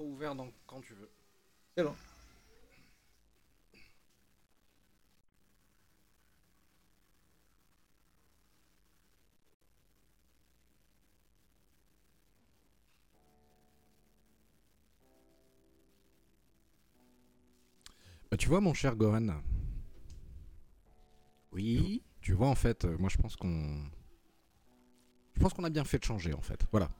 micro ouvert donc quand tu veux. C'est bon. Bah, tu vois, mon cher Gohan, Oui. tu vois, en fait, euh, moi je pense qu'on. Je pense qu'on a bien fait de changer, en fait. Voilà.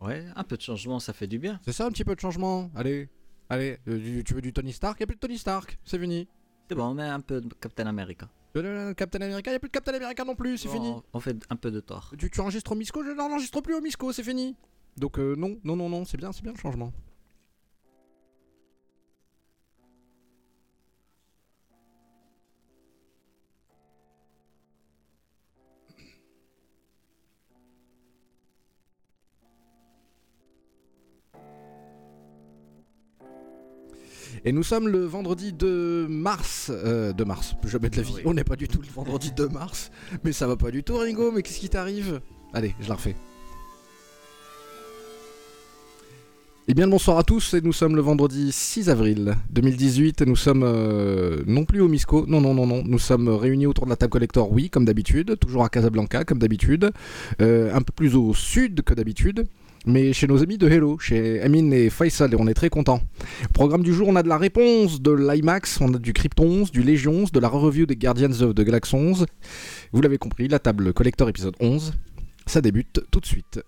Ouais, un peu de changement, ça fait du bien. C'est ça un petit peu de changement. Allez, allez, euh, tu veux du Tony Stark? Il a plus de Tony Stark, c'est fini. C'est bon, on met un peu de Captain America. Euh, Captain America, il a plus de Captain America non plus, c'est Bon, fini. On fait un peu de tort. Tu, tu enregistres au Misco, je n'enregistre plus au Misco, c'est fini. Donc euh, non, non, non, non, c'est bien, c'est bien le changement. Et nous sommes le vendredi 2 mars. Euh, 2 mars, jamais de la vie. Oui. On n'est pas du tout le vendredi 2 mars. Mais ça va pas du tout, Ringo. Mais qu'est-ce qui t'arrive? Allez, je la refais. Eh bien, le bonsoir à tous. Et nous sommes le vendredi 6 avril 2018. Et nous sommes euh, non plus au Misco. Non, non, non, non. Nous sommes réunis autour de la table collector, oui, comme d'habitude. Toujours à Casablanca, comme d'habitude. Euh, un peu plus au sud que d'habitude. Mais chez nos amis de Hello, chez Amine et Faisal, et on est très contents. Programme du jour, on a de la réponse de l'IMAX, on a du Krypton 11, du Légion 11, de la review des Guardians of the Galaxy 11. Vous l'avez compris, la table collector épisode 11. Ça débute tout de suite.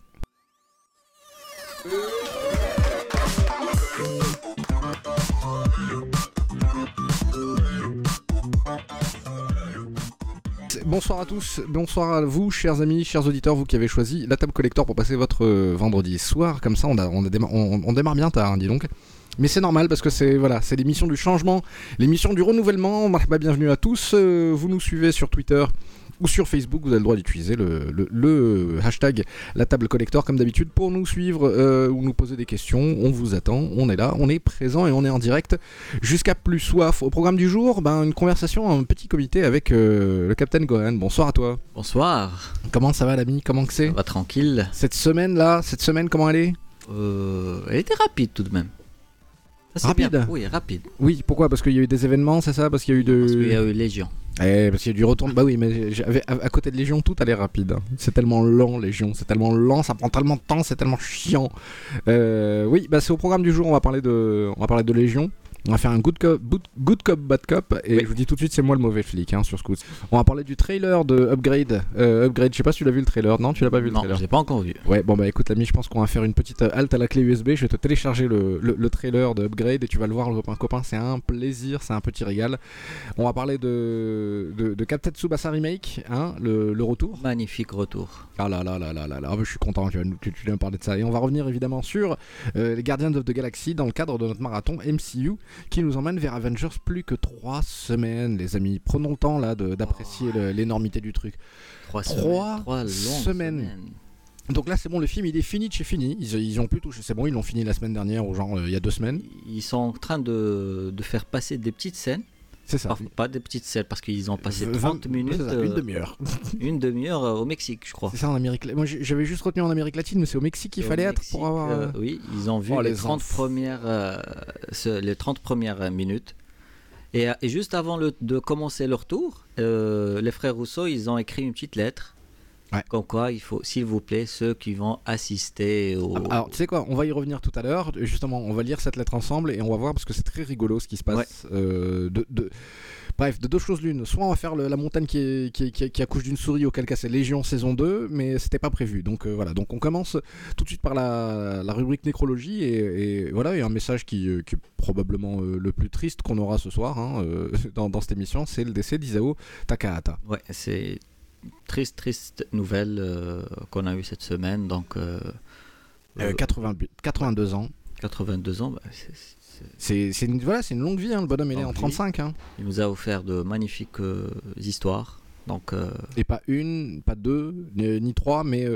Bonsoir à tous, bonsoir à vous, chers amis, chers auditeurs, vous qui avez choisi la table collector pour passer votre euh, vendredi soir. Comme ça, on, démarre bien tard, hein, dis donc. Mais c'est normal parce que c'est voilà, c'est l'émission du changement, l'émission du renouvellement. Marhaba, bienvenue à tous. Euh, vous nous suivez sur Twitter ou sur Facebook, vous avez le droit d'utiliser le, le- le hashtag la table collector comme d'habitude pour nous suivre euh, ou nous poser des questions. On vous attend, on est là, on est présent et on est en direct jusqu'à plus soif. Au programme du jour, ben, une conversation, un petit comité avec euh, le Capitaine Gohan. Bonsoir à toi. Bonsoir. Comment ça va l'ami? Comment que Ça c'est va tranquille. Cette semaine là, cette semaine comment elle est? Euh, elle était rapide tout de même. Rapide bien. Oui, rapide. Oui, pourquoi? Parce qu'il y a eu des événements, c'est ça? Parce qu'il y a eu de... Parce qu'il y a eu Légion. Eh, parce qu'il y a du retour. Bah oui, mais j'avais à, à côté de Légion, tout allait rapide. hein. C'est tellement lent, Légion. C'est tellement lent, ça prend tellement de temps, c'est tellement chiant. Euh, oui, bah c'est au programme du jour. On va parler de, on va parler de Légion. On va faire un good cop, good, good cop, bad cop. Et Oui. je vous dis tout de suite, c'est moi le mauvais flic hein, sur Scoot. On va parler du trailer de Upgrade. Euh, Upgrade, je sais pas si tu l'as vu le trailer. Non, tu l'as pas vu le Non, trailer. je l'ai pas encore vu. Ouais, bon bah écoute l'ami, je pense qu'on va faire une petite euh, halte à la clé USB. Je vais te télécharger le, le- le trailer de Upgrade et tu vas le voir, le copain. copain c'est un plaisir, c'est un petit régal. On va parler de, de, de Captain Tsubasa Remake, hein, le, le retour. Magnifique retour. Ah là là là là là là, Ah, je suis content que tu, tu viens me parler de ça. Et on va revenir évidemment sur euh, les Guardians of the Galaxy dans le cadre de notre marathon MCU qui nous emmène vers Avengers plus que trois semaines, les amis. Prenons le temps là d'apprécier le- l'énormité du truc. Trois, Trois semaines. Trois longues semaines. semaines. Donc là, c'est bon, le film il est fini de chez fini. Ils, ils ont plus touché, c'est bon, ils l'ont fini la semaine dernière ou genre euh, il y a deux semaines. Ils sont en train de, de faire passer des petites scènes. C'est ça. Pas des petites scènes parce qu'ils ont passé Vingt- 30 minutes, ça, euh, une demi-heure. une demi-heure euh, au Mexique, je crois. C'est ça en Amérique. Moi j'avais juste retenu en Amérique latine, mais c'est au Mexique qu'il fallait être pour avoir. euh, oui, ils ont vu Oh, les, les 30 enfants. premières, euh, ce- les 30 premières minutes. Et, et juste avant le- de commencer leur tour, euh, les frères Rousseau, ils ont écrit une petite lettre. Ouais. Comme quoi, il faut, s'il vous plaît, ceux qui vont assister au. Ah bah, Alors, tu sais quoi, on va y revenir tout à l'heure. Justement, on va lire cette lettre ensemble et on va voir parce que c'est très rigolo ce qui se passe. Euh, de, de- Bref, de deux choses l'une. Soit on va faire le- la montagne qui, est- qui, est- qui, est- qui accouche d'une souris, auquel cas c'est Légion saison 2, mais c'était pas prévu. Donc euh, voilà, donc on commence tout de suite par la, la rubrique nécrologie et, et voilà, et un message qui, euh, est probablement euh, le plus triste qu'on aura ce soir hein, euh, dans, dans cette émission, c'est le décès d'Isao Takahata. Ouais, c'est triste, triste nouvelle euh, qu'on a eue cette semaine. Donc, euh, Euh, euh, 80 82 ans. 82 ans, bah, c'est- une, voilà, c'est une longue vie, hein, le bonhomme il est en vie. 35. Hein. il nous a offert de magnifiques histoires. Donc, Et pas une, pas deux, ni, ni trois, mais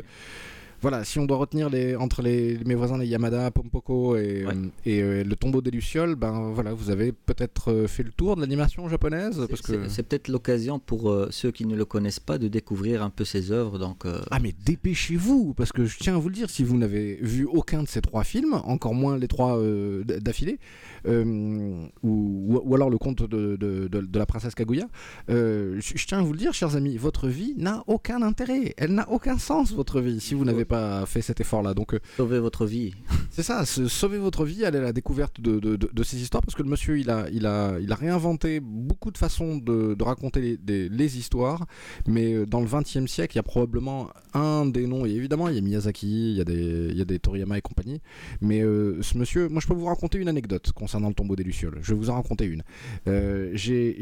voilà, si on doit retenir les, entre les, mes voisins les Yamada, Pompoko et, Ouais. et, euh, le tombeau des Lucioles, ben voilà, vous avez peut-être euh, fait le tour de l'animation japonaise parce que c'est peut-être l'occasion pour euh, ceux qui ne le connaissent pas de découvrir un peu ses œuvres. Donc, euh, ah mais dépêchez-vous parce que je tiens à vous le dire, si vous n'avez vu aucun de ces trois films, encore moins les trois euh, d'affilée, euh, ou, ou- alors le conte de, de- de- de la princesse Kaguya, euh, je, je tiens à vous le dire, chers amis, votre vie n'a aucun intérêt, elle n'a aucun sens votre vie si vous n'avez pas fait cet effort-là. Donc euh, sauver votre vie. C'est ça, sauver votre vie, aller à la découverte de, de- de- de ces histoires, parce que le monsieur, il a, il a, il a réinventé beaucoup de façons de, raconter les, des- les histoires, mais euh, dans le XXe siècle, il y a probablement un des noms, et évidemment, il y a Miyazaki, il y a des, il y a des Toriyama et compagnie, mais euh, ce monsieur, moi je peux vous raconter une anecdote concernant le tombeau des Lucioles, je vais vous en raconter une. Euh, j'ai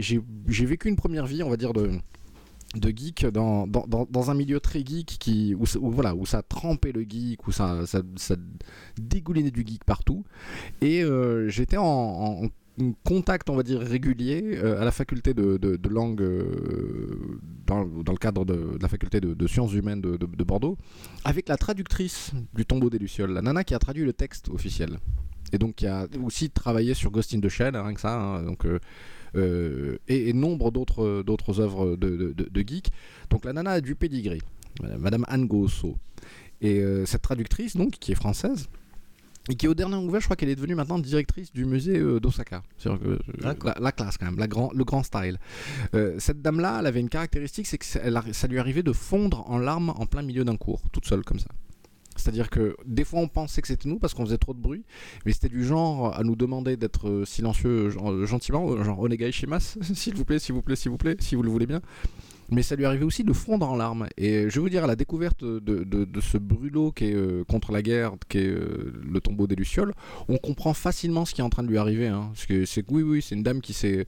vécu une première vie, on va dire, de de geek dans, dans, dans, un milieu très geek qui, où, voilà, où ça trempait le geek, où ça, ça, dégoulinait du geek partout. Et euh, j'étais en, contact, on va dire, régulier euh, à la faculté de, de, langue, euh, dans, dans le cadre de, la faculté de, sciences humaines de Bordeaux, avec la traductrice du tombeau des Lucioles, la nana qui a traduit le texte officiel. Et donc qui a aussi travaillé sur Ghost in the Shell, hein, rien que ça. hein, donc, euh, et, et nombre d'autres d'autres œuvres de, de, geeks. Donc la nana a du pédigré, Madame Anne Gosso. Et euh, cette traductrice, donc, qui est française, et qui au dernier ouvert, je crois qu'elle est devenue maintenant directrice du musée euh, d'Osaka. Que, euh, la, la classe quand même, la grand, le grand style. Euh, cette dame-là, elle avait une caractéristique, c'est que ça, elle arri- ça lui arrivait de fondre en larmes en plein milieu d'un cours, toute seule comme ça. C'est-à-dire que des fois on pensait que c'était nous parce qu'on faisait trop de bruit, mais c'était du genre à nous demander d'être euh, silencieux genre, euh, gentiment, euh, genre onegai shimasu, s'il vous plaît, s'il vous plaît, s'il vous plaît, si vous le voulez bien. Mais ça lui arrivait aussi de fondre en larmes. Et je vais vous dire, à la découverte de, ce brûlot qui est euh, contre la guerre, qui est euh, le tombeau des Lucioles, on comprend facilement ce qui est en train de lui arriver. hein. Parce que c'est oui, oui, c'est une dame qui s'est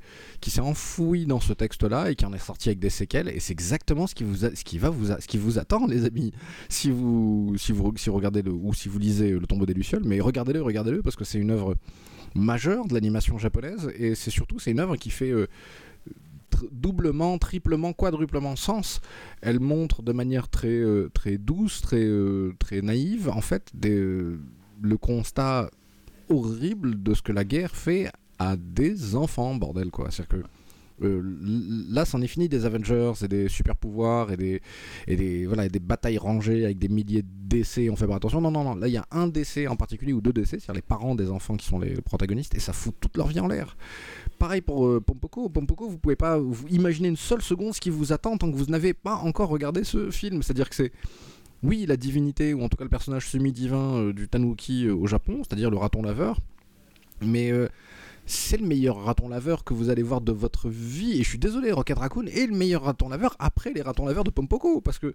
enfouie dans ce texte-là et qui en est sortie avec des séquelles. Et c'est exactement ce qui vous ce qui va vous ce qui vous attend, les amis. Si vous si vous si vous regardez ou si vous lisez le tombeau des Lucioles, mais regardez-le, regardez-le parce que c'est une œuvre majeure de l'animation japonaise et c'est surtout c'est une œuvre qui fait euh, doublement, triplement, quadruplement sens. Elle montre de manière très, euh, très douce, très, euh, très naïve, en fait, euh, le constat horrible de ce que la guerre fait à des enfants, bordel, quoi. C'est-à-dire que euh, là, c'en est fini des Avengers et des super pouvoirs et des, et des, voilà, des batailles rangées avec des milliers de décès. On fait pas attention. Non, non, non. Là, il y a un décès en particulier ou deux décès, c'est-à-dire les parents des enfants qui sont les protagonistes, et ça fout toute leur vie en l'air. Pareil pour euh, Pompoko. Pompoko, vous pouvez pas vous imaginer une seule seconde ce qui vous attend tant que vous n'avez pas encore regardé ce film. C'est-à-dire que c'est oui, la divinité, ou en tout cas le personnage semi-divin euh, du Tanuki euh, au Japon, c'est-à-dire le raton laveur, mais c'est le meilleur raton laveur que vous allez voir de votre vie. Et je suis désolé, Rocket Raccoon est le meilleur raton laveur après les ratons laveurs de Pompoko. Parce que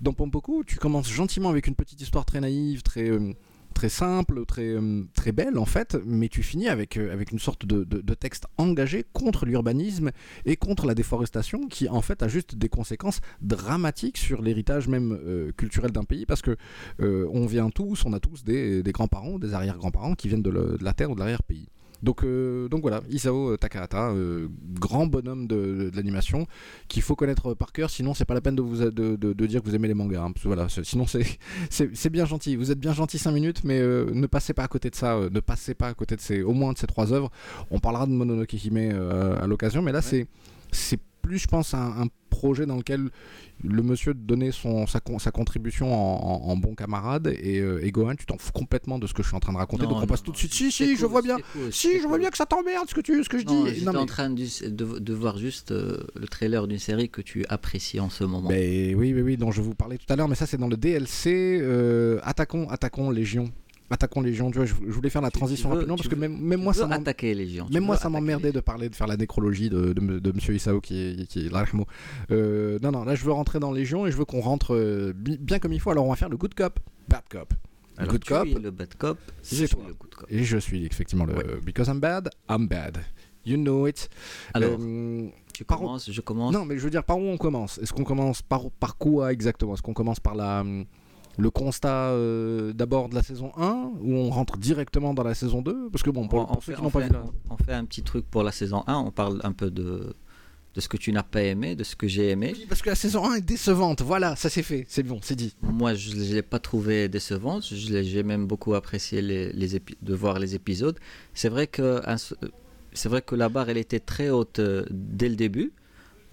dans Pompoko, tu commences gentiment avec une petite histoire très naïve, très, euh, très simple, très, euh, très belle en fait, mais tu finis avec, euh, avec une sorte de, de- texte engagé contre l'urbanisme et contre la déforestation qui en fait a juste des conséquences dramatiques sur l'héritage même culturel d'un pays parce que on vient tous, on a tous des, des grands-parents, des arrière-grands-parents qui viennent de la terre ou de l'arrière-pays. Donc, euh, donc voilà, Isao Takahata, euh, grand bonhomme de, de l'animation, qu'il faut connaître par cœur, sinon c'est pas la peine de vous de, de- de dire que vous aimez les mangas. hein, parce que voilà, sinon c'est bien gentil. Vous êtes bien gentil 5 minutes, mais euh, ne passez pas à côté de ça, ne passez pas à côté de ces, au moins de ces trois œuvres. On parlera de Mononoke Hime à l'occasion, mais là c'est c'est plus, je pense, un, un projet dans lequel le monsieur donnait son, sa, con- sa contribution en, en- en bon camarade et, euh, et Gohan, tu t'en fous complètement de ce que je suis en train de raconter, Non, donc on non, passe tout de suite. Si, si, je vois bien. cool, Si, je vois bien que ça t'emmerde ce que tu, ce que je Non, dis. j'étais mais- en train de, de- de voir juste euh, le trailer d'une série que tu apprécies en ce moment. Ben oui, oui, oui, dont je vous parlais tout à l'heure, mais ça c'est dans le DLC euh, Attaquons, Attaquons Légion. Attaquons Légion, tu vois, je, je voulais faire la transition veux- rapidement parce que veux- même, même Tu moi ça attaquer les Même moi, ça m'emmerdait les de parler, de faire la nécrologie de, de, de Monsieur Isao qui est, qui est. Euh, non, non, là je veux rentrer dans Légion et je veux qu'on rentre euh, bi- bien comme il faut. Alors on va faire le good cop, bad cop. Le Alors, good tu cop, es le bad cop, C'est toi. le good cop. et je suis effectivement le. Ouais. Because I'm bad, I'm bad. You know it. Alors, Euh, tu par- commences, je commence. non, mais je veux dire, par où on commence? Est-ce qu'on commence par, par quoi exactement? Est-ce qu'on commence par la, hum, le constat euh, d'abord de la saison 1 ou on rentre directement dans la saison 2 Parce que bon, pour, on, pour on ceux fait, qui n'ont on pas vu la... on- fait un petit truc pour la saison 1, on parle un peu de, de ce que tu n'as pas aimé, de ce que j'ai aimé. Oui, parce que la saison 1 est décevante. Voilà, ça c'est fait. C'est bon, c'est dit. Moi, je ne l'ai pas trouvé décevante. J'ai même beaucoup apprécié les, les épi- de voir les épisodes. C'est vrai que c'est vrai que la barre, elle était très haute euh, dès le début.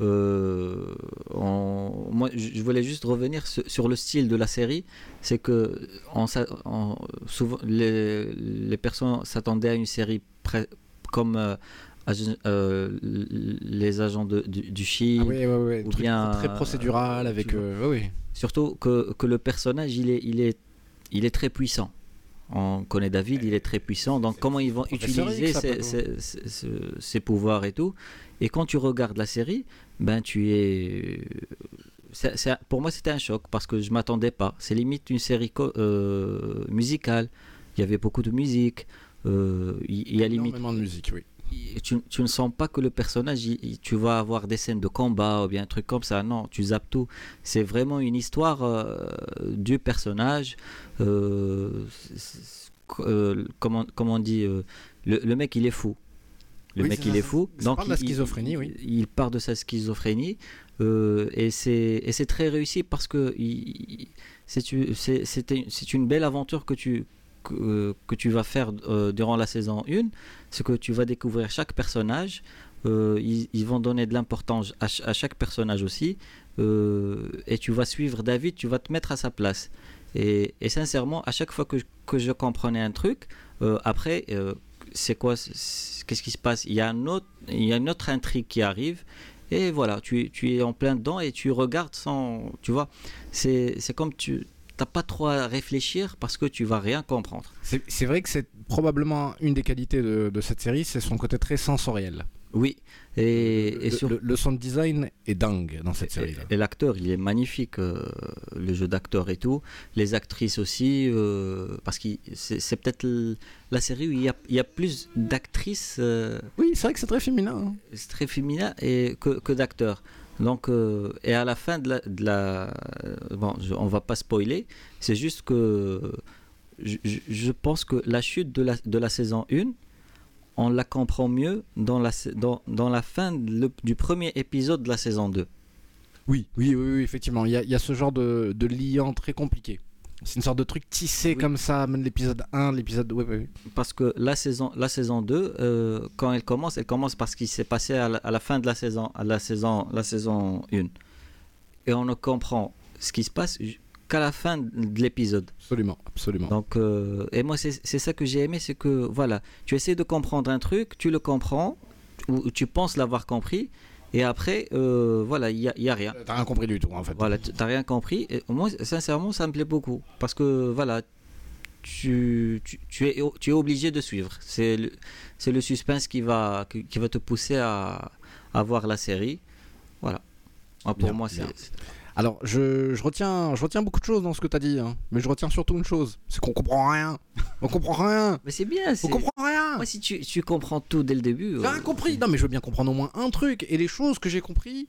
Euh, en- moi, je voulais juste revenir sur, sur le style de la série. C'est que en- souvent, les, les personnes s'attendaient à une série comme euh, euh, les agents de- du, du. Ah oui, oui, oui. ou bien, très procédural avec. euh. Surtout que, que le personnage, il est, il, est, il est très puissant. On connaît David, il est très puissant. Donc, comment ils vont utiliser ses pouvoirs et tout. Et quand tu regardes la série, ben, tu es. c'est- pour moi, c'était un choc parce que je m'attendais pas. C'est limite une série euh, musicale. Il y avait beaucoup de musique. euh, il y a limite Énormément de musique, oui. tu, tu ne sens pas que le personnage, il- tu vas avoir des scènes de combat ou bien un truc comme ça. Non, tu zappes tout. C'est vraiment une histoire euh, du personnage. euh, euh, comment, comment on dit euh, le, le mec, il est fou. Le Oui, mec, il ça. est fou. Ça parle de la il- schizophrénie, il, oui. Il part de sa schizophrénie. euh, et c'est très réussi parce que c'est une- belle aventure que tu, que, que tu vas faire euh, durant la saison 1 c'est que tu vas découvrir chaque personnage. euh, ils, ils vont donner de l'importance à, à chaque personnage aussi. euh, et tu vas suivre David, tu vas te mettre à sa place. Et, et sincèrement, à chaque fois que, que je comprenais un truc, euh, après, euh, c'est quoi Qu'est-ce qui se passe? Il y, a un autre, il y a une autre intrigue qui arrive. Et voilà, tu, tu es en plein dedans et tu regardes sans. Tu vois, c'est comme tu n'as pas trop à réfléchir parce que tu vas rien comprendre. C'est vrai que c'est probablement une des qualités de cette série, c'est son côté très sensoriel. Oui, et, et le, sur- le- le sound design est dingue dans cette Et, série. et l'acteur, il est magnifique, euh, le jeu d'acteur et tout. Les actrices aussi, euh, parce que c'est peut-être la série où il y a, il y a plus d'actrices, euh, Oui, c'est vrai que c'est très féminin. hein. c'est très féminin, et, que, que d'acteurs. Donc, et à la fin de la. de la- bon, je- on va pas spoiler, c'est juste que je pense que la chute de la, de la saison 1, on la comprend mieux dans la, dans, dans la fin le- du premier épisode de la saison 2. Oui, oui, oui, oui, effectivement. Il y a, il y a ce genre de, de liant très compliqué. C'est une sorte de truc tissé Oui. comme ça, même l'épisode 1, l'épisode. Ouais, ouais, ouais. parce que la saison, la saison 2, euh, quand elle commence, elle commence parce qu'il s'est passé à la, à la fin de la saison, à la saison, la saison 1. Et on ne comprend ce qui se passe qu'à la fin de l'épisode. Absolument, absolument. Donc, euh, et moi, c'est ça que j'ai aimé, c'est que, voilà, tu essaies de comprendre un truc, tu le comprends, ou tu penses l'avoir compris, et après, euh, voilà, il n'y a, y a rien. T'as rien compris du tout, en fait. Voilà, tu n'as rien compris. Et moi, sincèrement, ça me plaît beaucoup. Parce que, voilà, tu, tu, tu es, tu es obligé de suivre. C'est le, le suspense qui va, qui, qui va te pousser à, à voir la série. Voilà. Ah, pour Bien, moi, c'est. Alors, je, je retiens, je retiens beaucoup de choses dans ce que t'as dit, hein. mais je retiens surtout une chose c'est qu'on comprend rien. On comprend rien. Mais c'est bien. On c'est- comprend rien. Moi, si tu, tu comprends tout dès le début. J'ai euh, rien compris. Non, mais je veux bien comprendre au moins un truc. Et les choses que j'ai compris,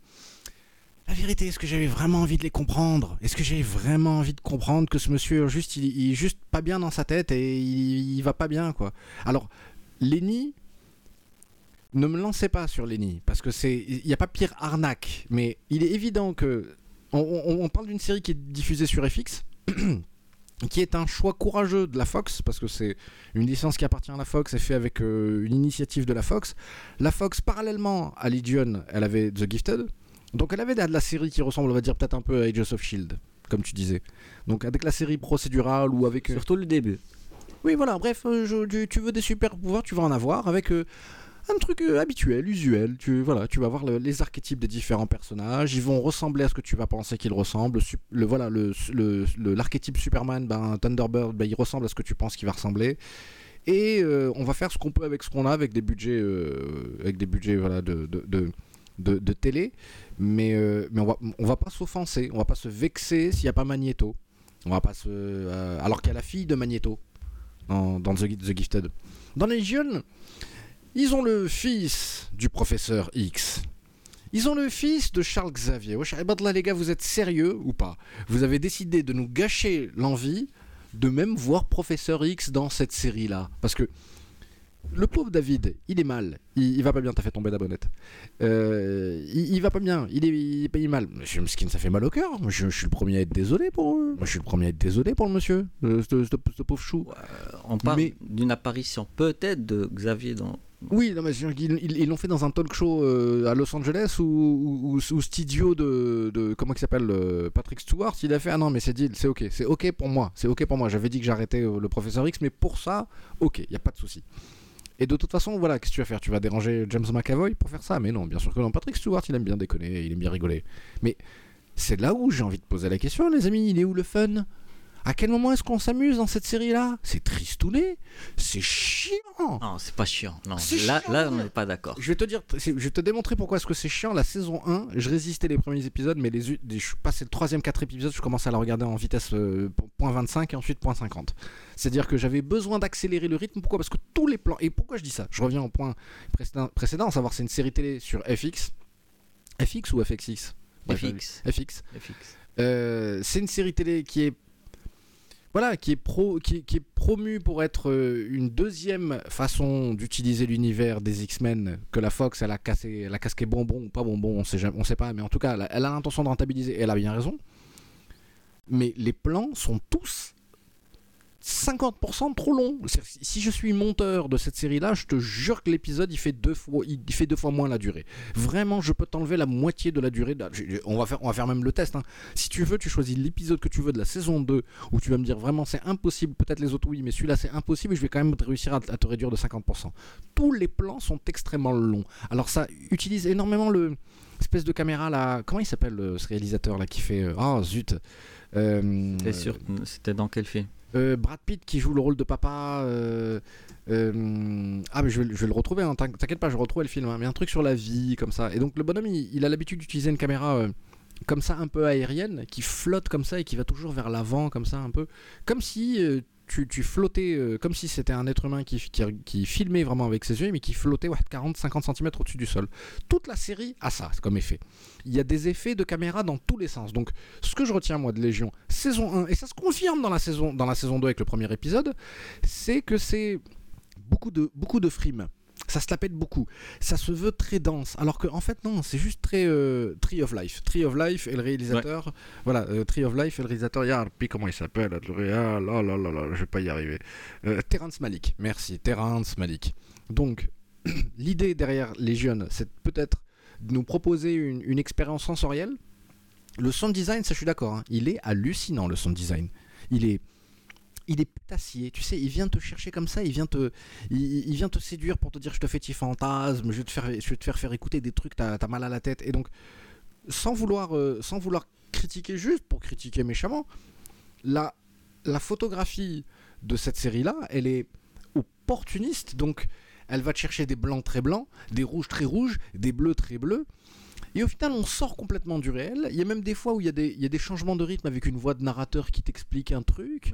la vérité, est-ce que j'avais vraiment envie de les comprendre? Est-ce que j'ai vraiment envie de comprendre que ce monsieur, juste, il, il est juste pas bien dans sa tête et il, il va pas bien, quoi? Alors, Lenny, ne me lancez pas sur Lenny, parce que c'est, il n'y a pas pire arnaque, mais il est évident que on, on- on parle d'une série qui est diffusée sur FX. qui est un choix courageux de la Fox, parce que c'est une licence qui appartient à la Fox et fait avec euh, une initiative de la Fox. La Fox, parallèlement à Legion, elle avait The Gifted. Donc elle avait de la série qui ressemble, on va dire, peut-être un peu à Agents of Shield, comme tu disais. Donc avec la série procédurale ou avec... euh, Surtout le début. Oui, voilà, bref, euh, je- tu, tu veux des super pouvoirs, tu vas en avoir avec un truc euh, habituel, usuel. Tu, voilà, tu vas voir le- les archétypes des différents personnages, ils vont ressembler à ce que tu vas penser qu'ils ressemblent. Le, le- l'archétype Superman, ben, Thunderbird, ben, il ressemble à ce que tu penses qu'il va ressembler. Et euh, on va faire ce qu'on peut avec ce qu'on a, avec des budgets, euh, avec des budgets voilà, de, de, de, télé. Mais, mais on va, on va pas s'offenser, on va pas se vexer s'il n'y a pas Magneto. On va pas se, alors qu'il y a la fille de Magneto dans, dans The, The Gifted. Dans Legion, ils ont le fils du professeur X. Ils ont le fils de Charles Xavier. Ben là, les gars, vous êtes sérieux ou pas? Vous avez décidé de nous gâcher l'envie de même voir professeur X dans cette série-là. Parce que le pauvre David, il est mal. Il, il va pas bien, t'as fait tomber la bonnette. Euh, il, il va pas bien, il est, il est payé mal. Monsieur Mskin, ça fait mal au cœur. Moi, je, je suis le premier à être désolé pour eux. Moi, je suis le premier à être désolé pour le monsieur, euh, ce, pauvre chou. Euh, on parle Mais- d'une apparition peut-être de Xavier dans. Oui, non, mais ils l'ont fait dans un talk show euh, à Los Angeles cet idiot de, comment il s'appelle euh, Patrick Stewart, il a fait ah non mais c'est dit, c'est ok, c'est ok pour moi, c'est ok pour moi. J'avais dit que j'arrêtais euh, le professeur X, mais pour ça, ok, il y a pas de souci. Et de toute façon, voilà, qu'est-ce que tu vas faire? Tu vas déranger James McAvoy pour faire ça? Mais non, bien sûr que non. Patrick Stewart, il aime bien déconner, il aime bien rigoler. Mais c'est là où j'ai envie de poser la question, les amis. Il est où le fun? À quel moment est-ce qu'on s'amuse dans cette série-là? C'est tristouné, c'est chiant. Non, c'est pas chiant. Non, C'est là, chiant, là, on n'est pas d'accord. Je vais te dire, je vais te démontrer pourquoi est-ce que c'est chiant. La saison 1, je résistais les premiers épisodes, mais les, je suis passé le troisième, quatrième épisode, je commençais à la regarder en vitesse euh, point 25 et ensuite point 50. C'est-à-dire que j'avais besoin d'accélérer le rythme. Pourquoi? Parce que tous les plans. Et pourquoi je dis ça? Je reviens au point précédent, précédent, à savoir c'est une série télé sur FX. FX ou FXX FX. FX. FX. Euh, c'est une série télé qui est voilà, qui est, pro, qui, est- promue pour être euh, une deuxième façon d'utiliser l'univers des X-Men que la Fox, elle a, cassé, elle a casqué bonbon ou pas bonbon, on on sait pas, mais en tout cas, elle a l'intention de rentabiliser et elle a bien raison. Mais les plans sont tous 50% trop. C'est-à-dire, si- je suis monteur de cette série-là, je te jure que l'épisode il fait deux fois, il fait deux fois moins la durée. Vraiment, je peux t'enlever la moitié de la durée. On va faire, on va faire même le test. hein. Si tu veux, tu choisis l'épisode que tu veux de la saison 2 où tu vas me dire vraiment c'est impossible, peut-être les autres oui, mais celui-là c'est impossible je vais quand même réussir à, te réduire de 50%. Tous les plans sont extrêmement longs. Alors ça utilise énormément le espèce de caméra là. Comment il s'appelle ce réalisateur là qui fait Ah zut. Euh, C'était dans quel film? Euh, Brad Pitt qui joue le rôle de papa. euh, euh, ah, mais je vais, le retrouver, hein, t'in- t'inquiète pas, je retrouve le film. hein, mais un truc sur la vie, comme ça. Et donc, le bonhomme, il, a l'habitude d'utiliser une caméra comme ça, un peu aérienne, qui flotte comme ça et qui va toujours vers l'avant, comme ça, un peu. Comme si. Tu, flottais euh, comme si c'était un être humain qui, qui, qui filmait vraiment avec ses yeux, mais qui flottait 40-50 cm au-dessus du sol. Toute la série a ça comme effet. Il y a des effets de caméra dans tous les sens. Donc, ce que je retiens moi de Légion, saison 1, et ça se confirme dans la saison, dans la saison 2 avec le premier épisode, c'est que c'est beaucoup de, beaucoup de frime. Ça se la pète beaucoup. Ça se veut très dense. Alors que, en fait, non, c'est juste très euh, Tree of Life. Tree of Life et le réalisateur. Voilà, euh, Tree of Life et le réalisateur. Yarpi, comment il s'appelle Le réal. Oh là là là, je vais pas y arriver. Euh, Terrence Malik. Merci, Terrence Malik. Donc, l'idée derrière Légion, c'est peut-être de nous proposer une, une expérience sensorielle. Le sound design, ça je suis d'accord, hein, il est hallucinant le sound design. Il est, il est putassier, tu sais, il vient te chercher comme ça, il vient te, il, vient te séduire pour te dire je te fais tes fantasmes, je vais te faire, je vais te faire faire écouter des trucs, t'as as mal à la tête, et donc sans vouloir, euh, sans vouloir critiquer juste pour critiquer méchamment, la, la photographie de cette série-là, elle est opportuniste, donc elle va te chercher des blancs très blancs, des rouges très rouges, des bleus très bleus. Et au final, on sort complètement du réel. Il y a même des fois où il y a des, il y a des changements de rythme avec une voix de narrateur qui t'explique un truc.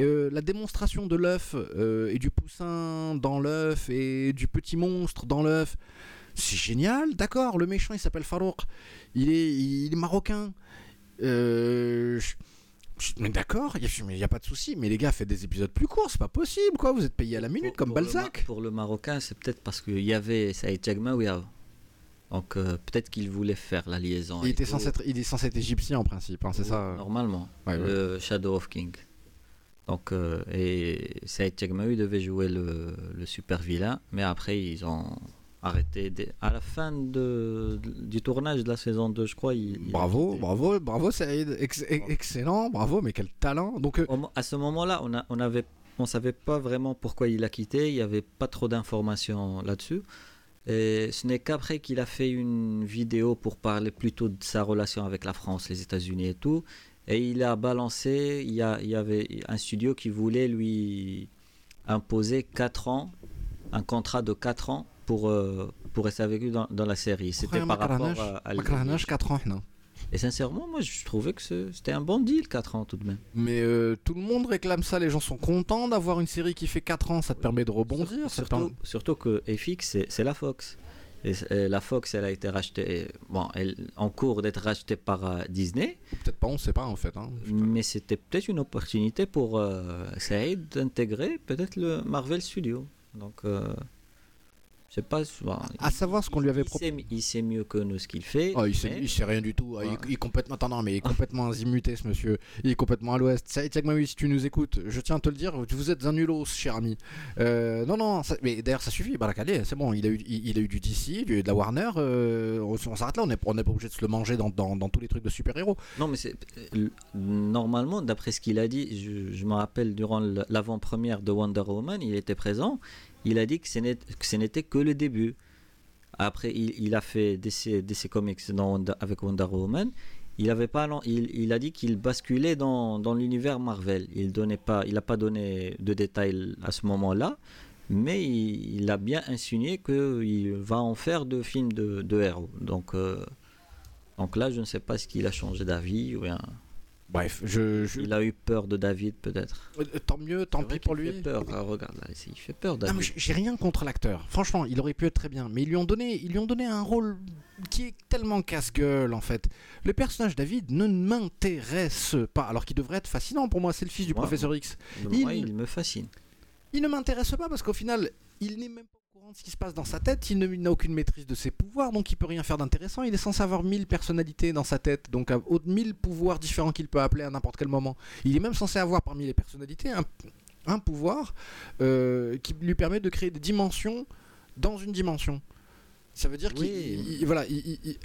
Euh, la démonstration de l'œuf euh, et du poussin dans l'œuf et du petit monstre dans l'œuf, c'est génial. D'accord, le méchant il s'appelle Farouk. Il est, il est marocain. Euh, je- mais d'accord, il n'y a, pas de souci. Mais les gars, faites des épisodes plus courts, c'est pas possible quoi. Vous êtes payé à la minute comme pour Balzac. Pour le Marocain, c'est peut-être parce qu'il y avait Saïd Jagmaoui avant. Donc euh, peut-être qu'il voulait faire la liaison. Il, était censé être, il est censé être égyptien en principe, hein, c'est Oui, ça Normalement, Ouais, ouais. le Shadow of King. Donc, euh, et Saïd Jagmaoui devait jouer le, le super vilain, mais après ils ont arrêté. à la fin de, du tournage de la saison 2, je crois. il- Bravo, bravo, bravo Saïd, Ex- ex- excellent, bravo, mais quel talent. Donc euh, à ce moment-là, on a, on avait, on savait pas vraiment pourquoi il a quitté. Il y avait pas trop d'informations là-dessus. Et ce n'est qu'après qu'il a fait une vidéo pour parler plutôt de sa relation avec la France, les États-Unis et tout. Et il a balancé. Il y, a, il y avait un studio qui voulait lui imposer 4 ans, un contrat de 4 ans pour, euh, pour rester avec lui dans, dans la série. C'était par rapport à, à Macranage, 4 ans, non. Et sincèrement, moi, je trouvais que c'était un bon deal, 4 ans tout de même. Mais euh, tout le monde réclame ça, les gens sont contents d'avoir une série qui fait 4 ans, ça te permet de rebondir. Surtout, surtout que FX, c'est- la Fox. Et, c- et la Fox, elle a été rachetée, bon, elle en cours d'être rachetée par euh, Disney, Peut-être pas, on sait pas en fait. Hein. mais c'était peut-être une opportunité pour euh, Saïd d'intégrer peut-être le Marvel Studio. Donc, C'est pas. à savoir ce qu'on lui avait proposé. Il, sait mieux que nous ce qu'il fait. Oh, il, sait, il sait rien du tout. Ah, il, est complètement. Attends, non, mais il est complètement azimuté, ce monsieur. Il est complètement à l'ouest. oui, si tu nous écoutes, je tiens à te le dire, vous êtes un nulos, cher ami. Euh, non, non, mais d'ailleurs, ça suffit. Balakadé, c'est bon. Il a, eu, il, a eu du DC, du, de la Warner. Euh, on s'arrête là. On n'est on est pas obligé de se le manger dans, dans, dans tous les trucs de super-héros. Non, mais c'est. Euh, normalement, d'après ce qu'il a dit, je, je me rappelle durant l'avant-première de Wonder Woman, il était présent il a dit que ce n'était que le début. Après, il, a fait DC, Comics avec Wonder Woman. Il, avait pas, il, a dit qu'il basculait dans, l'univers Marvel. Il n'a pas, donné de détails à ce moment-là, mais il, a bien insinué qu'il va en faire de films de, héros. Donc, euh, donc là, je ne sais pas ce qu'il a changé d'avis ou rien. Bref, je, il a eu peur de David peut-être. Euh, tant mieux, tant pis pour lui. Il fait peur. Ah, regarde là, il fait peur. David. j'ai rien contre l'acteur. Franchement, il aurait pu être très bien, mais ils lui ont donné, ils lui ont donné un rôle qui est tellement casse-gueule en fait. Le personnage David ne m'intéresse pas, alors qu'il devrait être fascinant pour moi. C'est le fils du professeur X. il, il me fascine. Il ne m'intéresse pas parce qu'au final, il n'est même pas ce qui se passe dans sa tête, il n'a aucune maîtrise de ses pouvoirs, donc il peut rien faire d'intéressant. Il est censé avoir mille personnalités dans sa tête, donc mille pouvoirs différents qu'il peut appeler à n'importe quel moment. Il est même censé avoir parmi les personnalités un, pouvoir euh, qui lui permet de créer des dimensions dans une dimension. Ça veut dire qu'il voilà,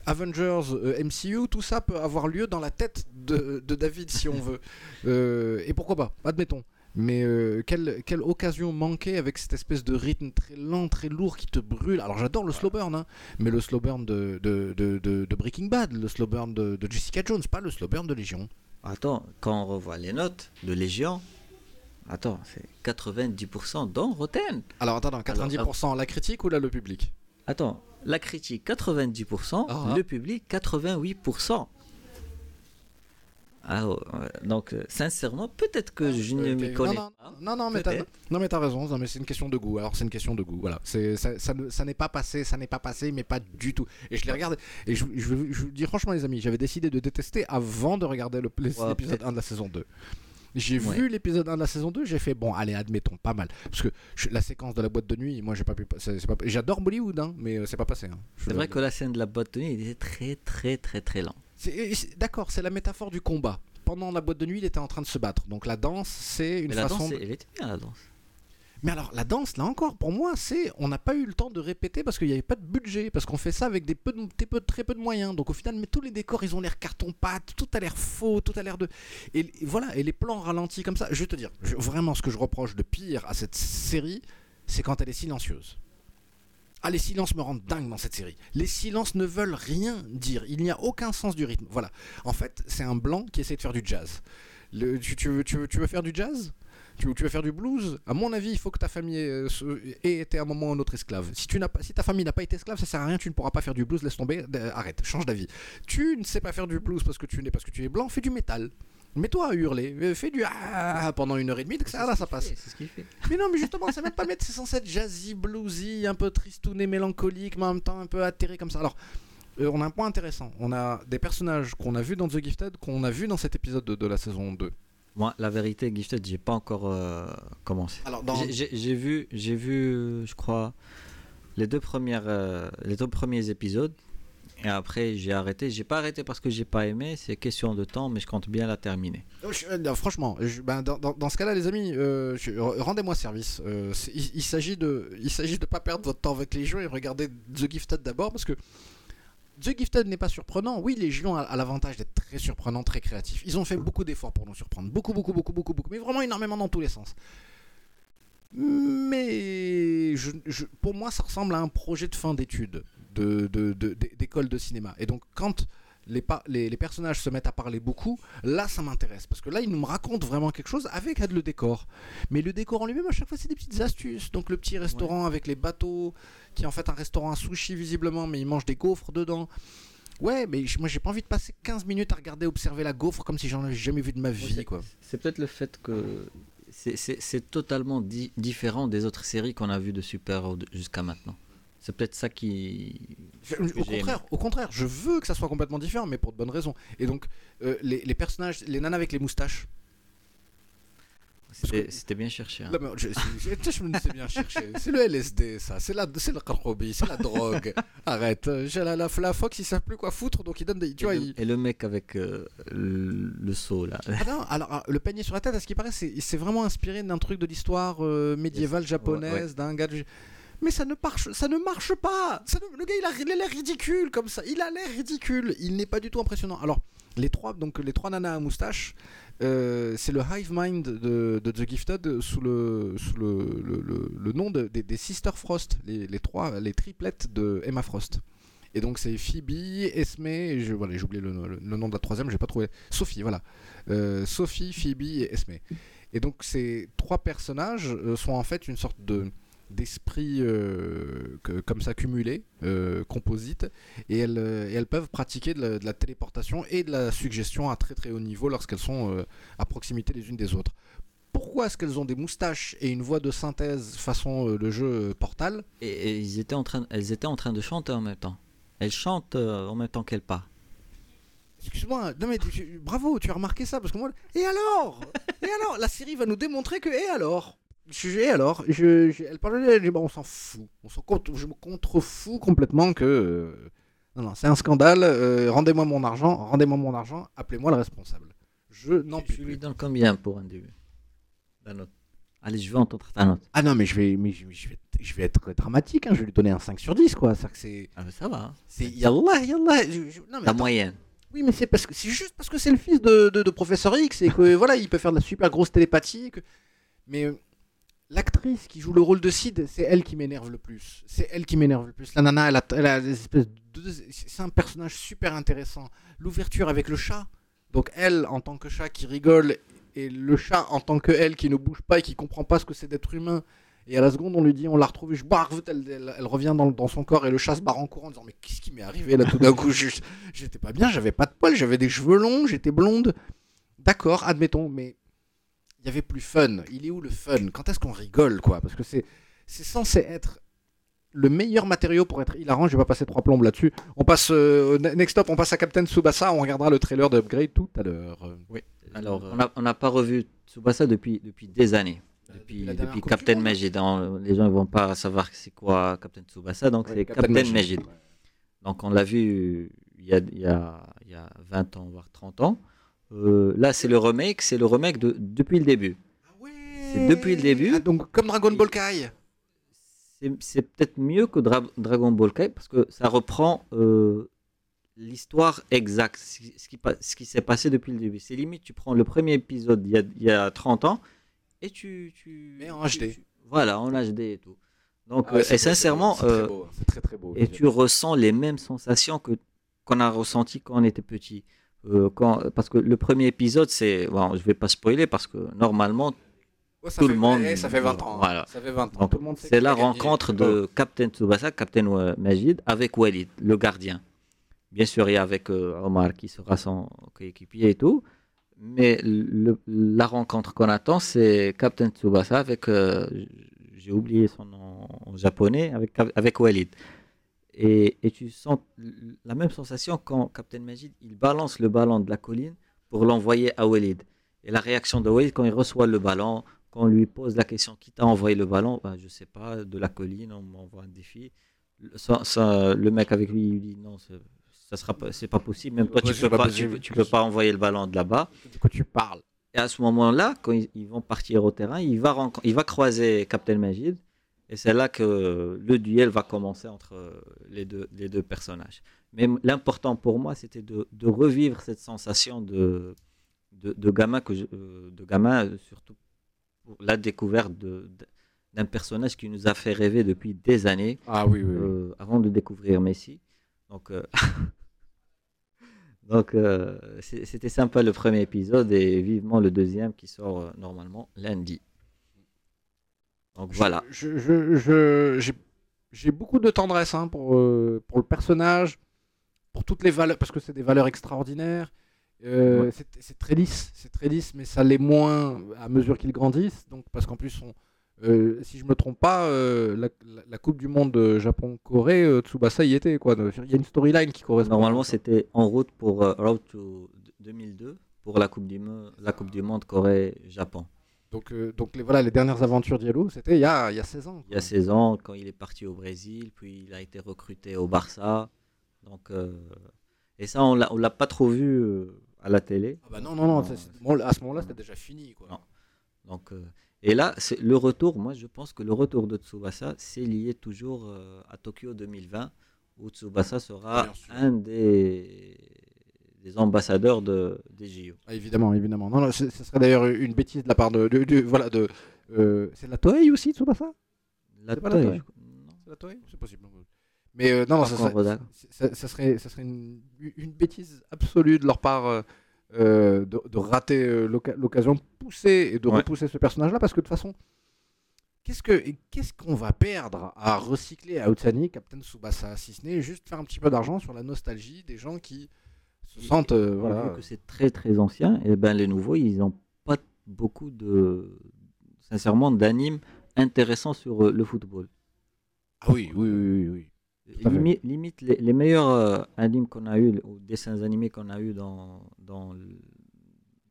Avengers, euh, MCU, tout ça peut avoir lieu dans la tête de, David si on veut. Euh, et pourquoi pas Admettons. Mais euh, quelle, quelle, occasion manquée avec cette espèce de rythme très lent, très lourd qui te brûle. Alors j'adore le slow burn, hein, mais le slow burn de, de, de, Breaking Bad, le slow burn de, Jessica Jones, pas le slow burn de Légion. Attends, quand on revoit les notes de Légion, attends, c'est 90% dans Rotten. Alors attends, 90% la critique ou là le public? Attends, la critique 90%, ah. le public 88%. Ah, donc, euh, sincèrement, peut-être que je ne m'y connais non, non, Non, mais t'as, raison. Non, mais c'est une question de goût. Alors, c'est une question de goût. Voilà. Ça, ça, n'est pas passé, ça n'est pas passé, mais pas du tout. Et je les regarde. Et je, je, vous dis franchement, les amis, j'avais décidé de détester avant de regarder le, l'épisode 1 de la saison 2. J'ai vu l'épisode 1 de la saison 2, j'ai fait bon, allez, admettons, pas mal. Parce que la séquence de la boîte de nuit, moi j'ai pas pu. Pas, j'adore Bollywood, hein, mais euh, c'est pas passé. Hein. C'est vrai que la scène de la boîte de nuit, il était très, très, très, très lent. D'accord, c'est la métaphore du combat. Pendant la boîte de nuit, il était en train de se battre. Donc la danse, c'est une Mais façon. La danse, elle était bien la danse. Mais alors, la danse, là encore, pour moi, c'est. On n'a pas eu le temps de répéter parce qu'il n'y avait pas de budget, parce qu'on fait ça avec des peu de, très peu de moyens. Donc au final, mais tous les décors, ils ont l'air carton-pâte, tout a l'air faux, tout a l'air de. Et, voilà, et les plans ralentis comme ça. Je vais te dire, vraiment, ce que je reproche de pire à cette série, c'est quand elle est silencieuse. Ah, les silences me rendent dingue dans cette série. Les silences ne veulent rien dire. Il n'y a aucun sens du rythme. Voilà. En fait, c'est un blanc qui essaie de faire du jazz. tu, veux, faire du jazz? Tu, veux faire du blues? À mon avis, il faut que ta famille ait, été à un moment ou un autre esclave. Si, ta famille n'a pas été esclave, ça sert à rien, tu ne pourras pas faire du blues, laisse tomber, arrête, change d'avis. Tu ne sais pas faire du blues parce que tu, parce que tu es blanc, fais du métal. Mets-toi à hurler, euh, fais du ah pendant une heure et demie, ça, là ça passe. C'est ce qu'il fait. Mais non, mais justement, c'est même pas mettre, c'est censé être jazzy, bluesy, un peu tristouné, mélancolique, mais en même temps un peu atterré comme ça. Alors, euh, on a un point intéressant. On a des personnages qu'on a vus dans The Gifted, qu'on a vus dans cet épisode de, la saison 2. Moi, la vérité, Gifted, j'ai pas encore euh, commencé. Alors, j'ai vu, j'ai vu, je crois, les deux premières, les deux premiers épisodes. Et après, j'ai arrêté. J'ai pas arrêté parce que j'ai pas aimé. C'est question de temps, mais je compte bien la terminer. Euh, franchement, ben, dans, ce cas-là, les amis, euh, rendez-moi service. Euh, il, s'agit de, il s'agit de pas perdre votre temps avec les jeux et regarder The Gifted d'abord parce que The Gifted n'est pas surprenant. Oui, Légion a, a l'avantage d'être très surprenant, très créatif. Ils ont fait beaucoup d'efforts pour nous surprendre. Beaucoup, beaucoup, beaucoup, beaucoup, beaucoup. Mais vraiment énormément dans tous les sens. Mais pour moi, ça ressemble à un projet de fin d'études d'école de, de, cinéma. Et donc, quand les, les, les, personnages se mettent à parler beaucoup, là, ça m'intéresse. Parce que là, ils nous racontent vraiment quelque chose avec le décor. Mais le décor en lui-même, à chaque fois, c'est des petites astuces. Donc, le petit restaurant avec les bateaux, qui est en fait un restaurant à sushi, visiblement, mais ils mangent des gaufres dedans. Ouais, mais moi j'ai pas envie de passer 15 minutes à regarder, observer la gaufre comme si j'en avais jamais vu de ma vie, quoi. C'est peut-être le fait que c'est totalement différent des autres séries qu'on a vues de super jusqu'à maintenant. C'est peut-être ça qui. Au contraire, au contraire, je veux que ça soit complètement différent, mais pour de bonnes raisons. Et donc, euh, les, personnages, les nanas avec les moustaches. C'était bien cherché. Hein. je, me sais bien cherché. C'est le LSD, ça. C'est le carrobi, c'est la drogue. Arrête. J'ai la, la, la, Fox, ils savent plus quoi foutre, donc ils donnent des. Tu et, vois, le, et le mec avec euh, le, seau, là. Ah non, alors, ah, le panier sur la tête, à ce qui paraît, c'est vraiment inspiré d'un truc de l'histoire euh, médiévale japonaise, d'un gars. Mais ça ne marche, ça ne marche pas. le gars, il a l'air ridicule comme ça. Il a l'air ridicule. Il n'est pas du tout impressionnant. Alors, les trois, donc les trois nanas à moustache, euh, c'est le hive mind de, The Gifted sous le, sous le, le, nom des, Sister Frost, les, trois, les triplettes de Emma Frost. Et donc c'est Phoebe, Esme, je, voilà, j'ai oublié le, nom de la troisième, j'ai pas trouvé. Sophie, voilà. Euh, Sophie, Phoebe et Esme. Et donc ces trois personnages euh, sont en fait une sorte de d'esprit euh, comme ça cumulé, euh, composite, et elles, euh, elles, peuvent pratiquer de la, téléportation et de la suggestion à très très haut niveau lorsqu'elles sont à proximité les unes des autres. Pourquoi est-ce qu'elles ont des moustaches et une voix de synthèse façon le jeu Portal? Et, ils étaient en train, elles étaient en train de chanter en même temps. Elles chantent en même temps qu'elles parlent. Excuse-moi, non mais bravo, tu as remarqué ça parce que moi. Et alors? Et alors? La série va nous démontrer que. Et alors? Je, alors, je, elle parlait, bon, on s'en fout. On s'en contre, je me contrefous complètement que. Euh, non, non, c'est un scandale. Euh, rendez-moi mon argent, rendez-moi mon argent, appelez-moi le responsable. Je n'en plus. Je lui donne combien pour un début? La note. Allez, je veux entendre ta note. Ah non, mais je vais, mais je, vais, je vais être dramatique. Hein, je vais lui donner un 5 sur 10, quoi. C'est... Ah, ça va. Hein. C'est yallah, yallah. La moyenne. Oui, mais c'est parce que c'est juste parce que c'est le fils de, de, de, professeur X et que voilà, il peut faire de la super grosse télépathie. Que... Mais l'actrice qui joue le rôle de Sid, c'est elle qui m'énerve le plus. C'est elle qui m'énerve le plus. La nana, elle a, des espèces de... C'est un personnage super intéressant. L'ouverture avec le chat. Donc elle, en tant que chat qui rigole, et le chat en tant que elle qui ne bouge pas et qui comprend pas ce que c'est d'être humain. Et à la seconde, on lui dit, on l'a retrouvée, je barre, elle, elle, revient dans, dans, son corps et le chat se barre en courant en disant, mais qu'est-ce qui m'est arrivé là tout d'un coup? J'étais pas bien, j'avais pas de poils, j'avais des cheveux longs, j'étais blonde. D'accord, admettons, mais il y avait plus fun. Il est où le fun? Quand est-ce qu'on rigole, quoi? Parce que c'est censé être le meilleur matériau pour être hilarant. Je vais pas passer trois plombes là-dessus. On passe euh, next up, on passe à Captain Tsubasa. On regardera le trailer d'Upgrade tout à l'heure. Oui. Alors, on n'a pas revu Tsubasa depuis depuis des années. Depuis, depuis Captain Magid. Les gens ne vont pas savoir c'est quoi Captain Tsubasa, donc c'est Captain, Magid. Donc on l'a vu il y, a, il, y a, il y a 20 ans, voire 30 ans. Euh, là, c'est le remake, c'est le remake de depuis le début. Ah ouais c'est depuis le début. Ah, donc comme Dragon Ball Kai. C'est peut-être mieux que Dragon Ball Kai parce que ça reprend euh, l'histoire exacte, ce qui, ce qui s'est passé depuis le début. C'est limite, tu prends le premier épisode il y a, il y a 30 ans et tu, tu. Mais en HD. voilà, en HD et tout. Donc, ah et sincèrement, c'est très très beau. Et tu ressens les mêmes sensations que qu'on a ressenti quand on était petit. Euh, quand, parce que le premier épisode, c'est. Bon, je vais pas spoiler parce que normalement, tout le monde. ça fait 20 ans. Voilà. Ça fait 20 ans. C'est la rencontre de Captain Tsubasa, Captain Majid, avec Walid, le gardien. Bien sûr, il y a avec euh, Omar qui sera son coéquipier et tout. Mais la rencontre qu'on attend, c'est Captain Tsubasa avec. Euh, j'ai oublié son nom en japonais, avec, avec Walid. Et, tu sens la même sensation quand Captain Majid il balance le ballon de la colline pour l'envoyer à Walid. Et la réaction de Walid quand il reçoit le ballon, quand on lui pose la question qui t'a envoyé le ballon, ben, je sais pas, de la colline, on m'envoie un défi. Ça, le mec avec lui, il dit non, ça sera pas, c'est pas possible. Même toi, tu peux pas, tu, peux pas envoyer le ballon de là-bas. De quoi tu parles? Et à ce moment-là, quand ils, ils, vont partir au terrain, il va, il va croiser Captain Majid et c'est là que le duel va commencer entre les deux, les deux personnages. Mais l'important pour moi, c'était de, de, revivre cette sensation de, de, de gamin, que euh, de gamin, surtout pour la découverte d'un personnage qui nous a fait rêver depuis des années. Ah oui, oui, euh, avant de découvrir Messi. Donc, euh, donc c'était sympa le premier épisode et vivement le deuxième qui sort normalement lundi. Donc voilà. J'ai beaucoup de tendresse hein, pour, euh, pour le personnage, pour toutes les valeurs, parce que c'est des valeurs extraordinaires. Euh, c'est très lisse, c'est très lisse, mais ça l'est moins à mesure qu'ils grandissent. Donc parce qu'en plus, on, euh, si je me trompe pas, la, Coupe du Monde Japon-Corée, Tsubasa y était quoi. Il y a une storyline qui correspond. Normalement, c'était en route pour Road to 2002 pour la Coupe du, la coupe du Monde Corée-Japon. Donc, euh, donc les, voilà, les dernières aventures d'Yalo, c'était il y a, il y a 16 ans. Il y a 16 ans, quand il est parti au Brésil, puis il a été recruté au Barça. Donc, euh, et ça, on on l'a pas trop vu euh, à la télé. Ah bah non, non, non, bon, à ce moment-là, c'était déjà fini. Quoi. Non. Donc, et là, le retour. Moi, je pense que le retour de Tsubasa, c'est lié toujours à Tokyo 2020, où Tsubasa sera un des, des ambassadeurs de, des JO. Ah, évidemment, évidemment. Non, non, ce serait d'ailleurs une bêtise de la part de. de- de- voilà, de. euh, c'est de la Toei aussi, Tsubasa? La C'est pas la Toei, C'est la Toei? C'est possible. Mais euh, non, non, ça serait, ça, ça serait, ça serait une, une bêtise absolue de leur part euh, euh, de, rater l'occasion de pousser et de Ouais. repousser ce personnage-là parce que de toute façon, qu'est-ce que qu'est-ce qu'on va perdre à recycler à Outsani, Captain Tsubasa, si ce n'est juste faire un petit peu d'argent sur la nostalgie des gens qui se sentent euh, Vu voilà. que c'est très très ancien, et ben les nouveaux, ils n'ont pas beaucoup de, sincèrement, d'animes intéressants sur euh, le football. Ah oui, oui, oui, oui, limite, les, les meilleurs euh, animes qu'on a eu, ou dessins animés qu'on a eu dans, dans, le,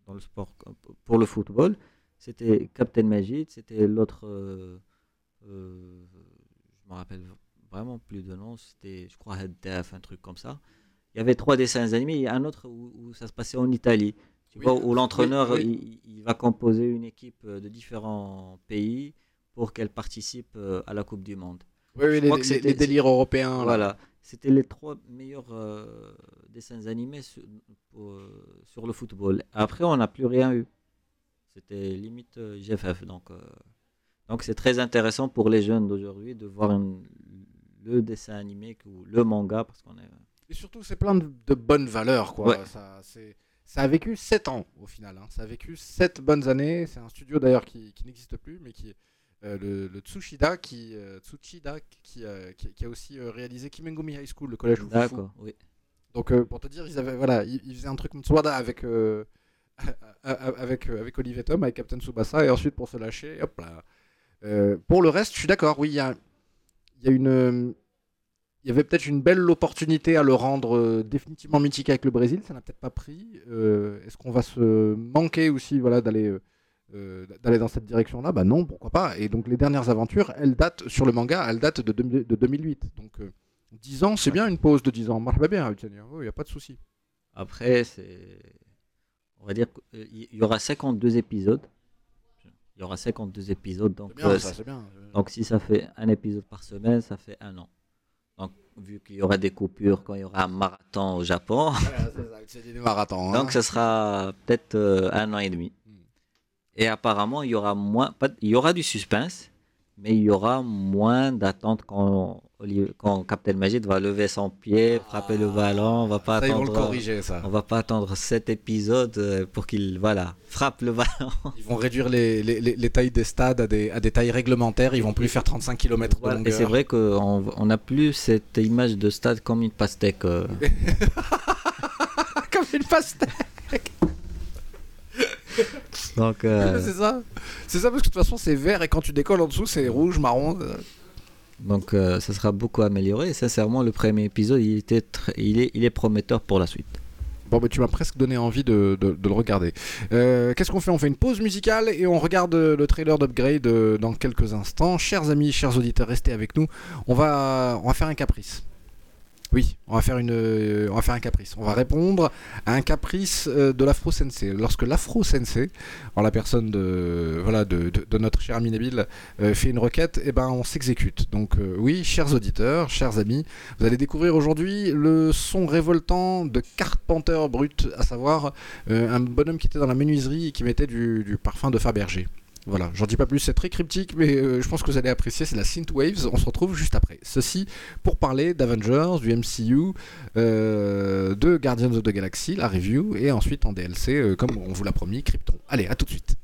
dans le sport pour le football, c'était Captain Majid, c'était l'autre, euh, euh, je me rappelle vraiment plus de nom, c'était, je crois, Head un truc comme ça. Il y avait trois dessins animés, il y a un autre où, où ça se passait en Italie. Tu Oui, vois, où l'entraîneur, oui, Il, il va composer une équipe euh, de différents pays pour qu'elle participe euh, à la Coupe du Monde. Oui, oui, Je les, crois les- les délires européens. là. Voilà, c'était les trois meilleurs euh, dessins animés sur, euh, le football. Après, on n'a plus rien eu. C'était limite euh, GFF. Donc, donc c'est très intéressant pour les jeunes d'aujourd'hui de voir une- le dessin animé ou le manga parce qu'on est. Et surtout, c'est plein de, de bonnes valeurs, quoi. Ouais. Ça, c'est- ça a vécu 7 ans, au final. hein. Ça a vécu 7 bonnes années. C'est un studio, d'ailleurs, qui, qui n'existe plus, mais qui est euh, le, le Tsushida, qui, euh, Tsuchida, qui, euh, qui, qui a aussi euh, réalisé Kimengumi High School, le collège Fufu. D'accord, oui. Donc, euh, pour te dire, ils, avaient, voilà, ils, ils faisaient un truc Mtsuwada avec, euh, avec, euh, avec Olivier Tom, avec Captain Tsubasa, et ensuite, pour se lâcher, hop là. Euh, pour le reste, je suis d'accord, oui, il y a, il y a une... il y avait peut-être une belle opportunité à le rendre euh, définitivement mythique avec le Brésil, ça n'a peut-être pas pris. Euh, Est-ce qu'on va se manquer aussi voilà, d'aller euh, d'aller dans cette direction-là? Bah non, pourquoi pas. Et donc les dernières aventures, elles datent, sur le manga, elles datent de, 2000 de 2008. Donc euh, 10 ans, c'est bien une pause de 10 ans. Marche bien, il n'y a pas de souci. Après, c'est. On va dire qu'il y aura 52 épisodes. Il y aura 52 épisodes. Donc, bien, ça, bien. Donc si ça fait un épisode par semaine, ça fait un an. Donc vu qu'il y aura des coupures quand il y aura un marathon au Japon, Voilà, c'est ça, c'est des marathons. hein. donc ça sera peut-être euh, un an et demi. Hmm. Et apparemment il y aura moins, pas, il y aura du suspense, mais il y aura moins d'attente quand, quand Captain Magid va lever son pied, frapper le ballon. On va pas Ça, ils vont le attendre. corriger, ça. On va pas attendre cet épisode euh, pour qu'il voilà frappe le ballon. Ils vont réduire les, les, les- les tailles des stades à des, à des tailles réglementaires. Ils vont plus faire 35 km de Voilà. Et longueur. c'est vrai qu'on on n'a plus cette image de stade comme une pastèque. euh. Comme une pastèque. Donc, euh, c'est ça. C'est ça parce que de toute façon c'est vert et quand tu décolles en dessous c'est rouge, marron. euh. Donc euh, ça sera beaucoup amélioré. Et sincèrement, le premier épisode, il, était il, est, il est prometteur pour la suite. Bon bah tu m'as presque donné envie de, de- le regarder. Euh, Qu'est-ce qu'on fait? On fait une pause musicale et on regarde euh, le trailer d'Upgrade dans quelques instants. Chers amis, chers auditeurs, restez avec nous. On va, on va faire un caprice. Oui, on va faire une, euh, on va faire un caprice. On va répondre à un caprice euh, de l'Afro Sensei. Lorsque l'Afro Sensei, en la personne de, voilà, de, notre cher ami Nabil, euh, fait une requête, et ben on s'exécute. Donc oui, chers auditeurs, chers amis, vous allez découvrir aujourd'hui le son révoltant de Carpenter Brut, à savoir un bonhomme qui était dans la menuiserie et qui mettait du, du parfum de Fabergé. Voilà, j'en dis pas plus, c'est très cryptique, mais euh, je pense que vous allez apprécier, c'est la Synthwaves, on se retrouve juste après. Ceci pour parler d'Avengers, du MCU, euh, de Guardians of the Galaxy, la review, et ensuite en DLC, euh, comme on vous l'a promis, Krypton. Allez, à tout de suite.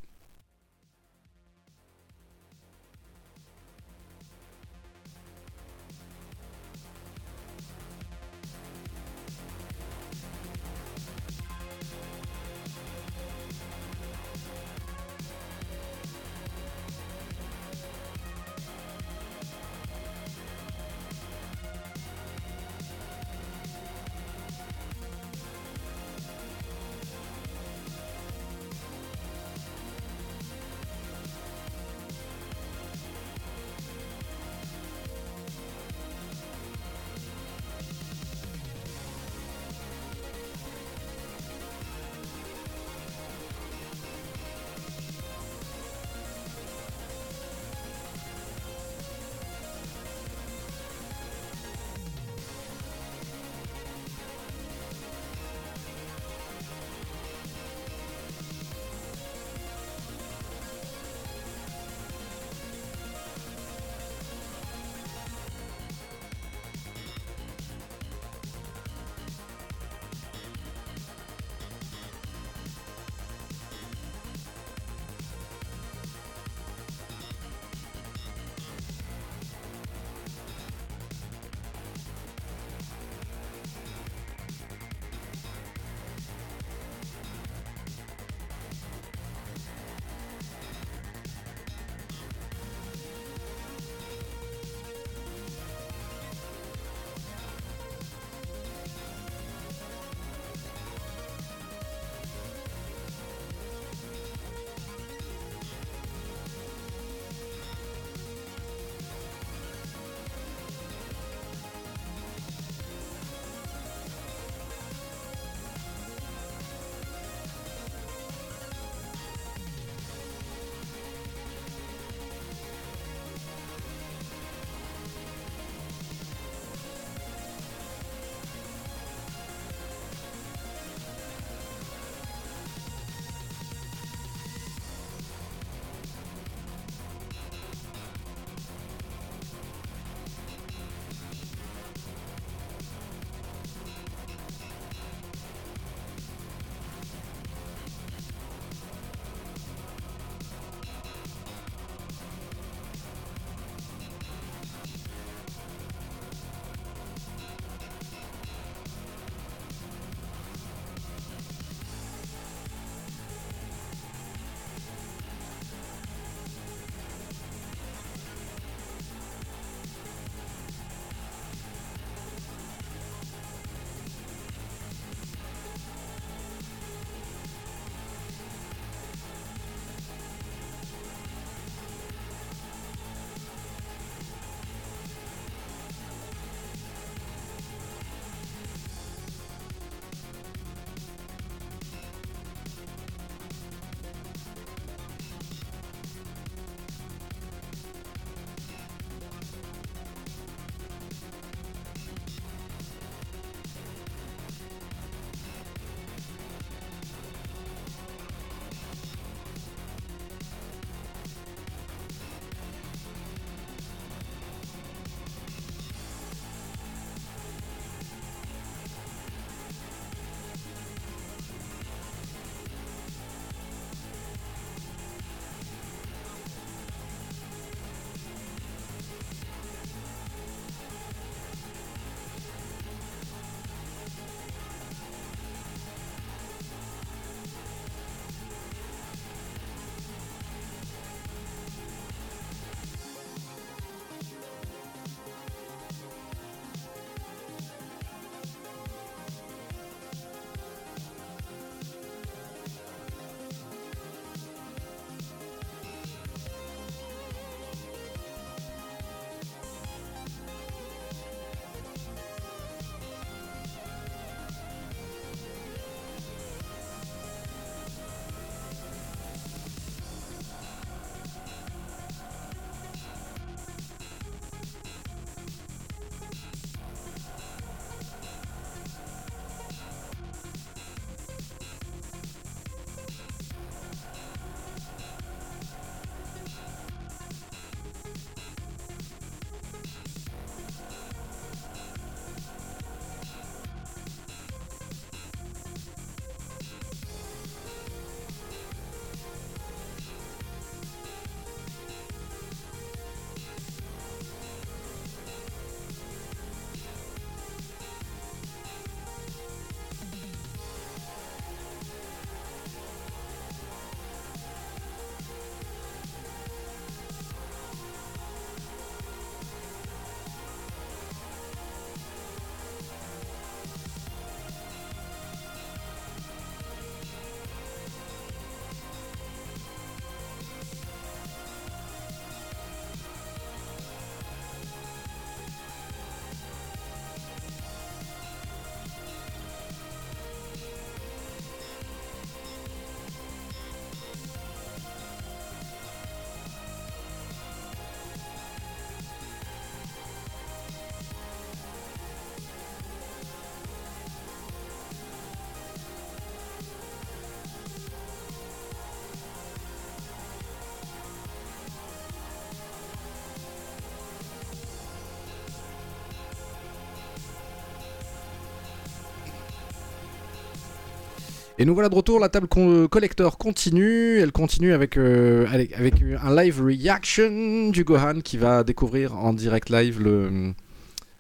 Et nous voilà de retour, la table con- collector continue, elle continue avec, euh, avec, avec un live reaction du Gohan qui va découvrir en direct live le,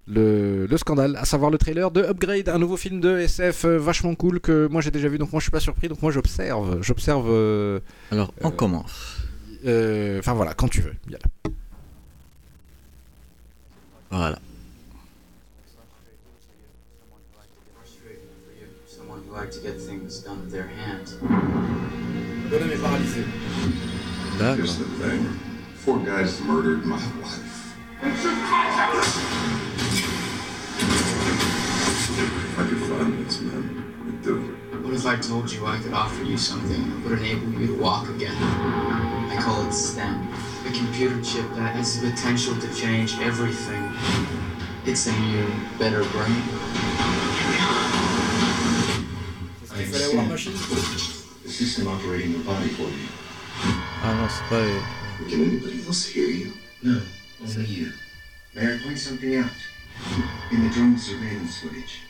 le, le scandale, à savoir le trailer de Upgrade, un nouveau film de SF euh, vachement cool que moi j'ai déjà vu, donc moi je suis pas surpris, donc moi j'observe, j'observe, euh, Alors, on Euh, commence. euh, enfin voilà, quand tu veux. Voilà. Who liked to get things done with their hands. Bonhomme est paralysé. D'accord. Here's the thing. Four guys murdered my wife. If I could find these men, I'd do it. What if I told you I could offer you something that would enable you to walk again? I call it STEM, a computer chip that has the potential to change everything. It's a new, better brain. I understand. The system operating your body for you. Ah non, c'est pas. euh, Can anybody else hear you? No, only you. May I point something out? In the drone surveillance footage.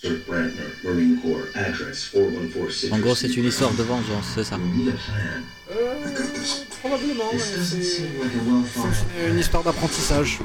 Sir Brantner, Marine Corps, address 4146. En gros, c'est une histoire de vengeance, c'est ça. This. Probablement, out une histoire d'apprentissage. I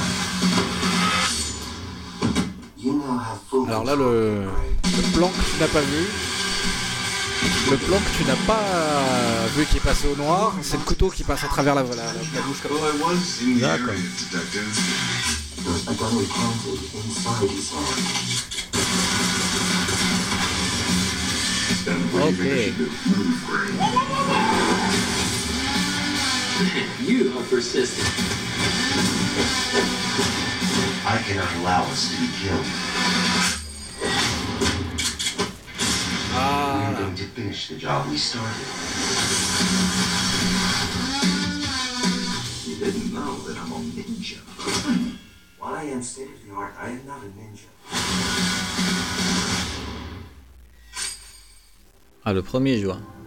Alors là, le, le plan que tu n'as pas vu, le plan que tu n'as pas vu qui est passé au noir, c'est le couteau qui passe à travers la, la, la- bouche. I cannot allow us to be killed. We're going to finish the job we started. You didn't know that I'm a ninja. While I am state of the art, I am not a ninja. Ah, le 1er juin.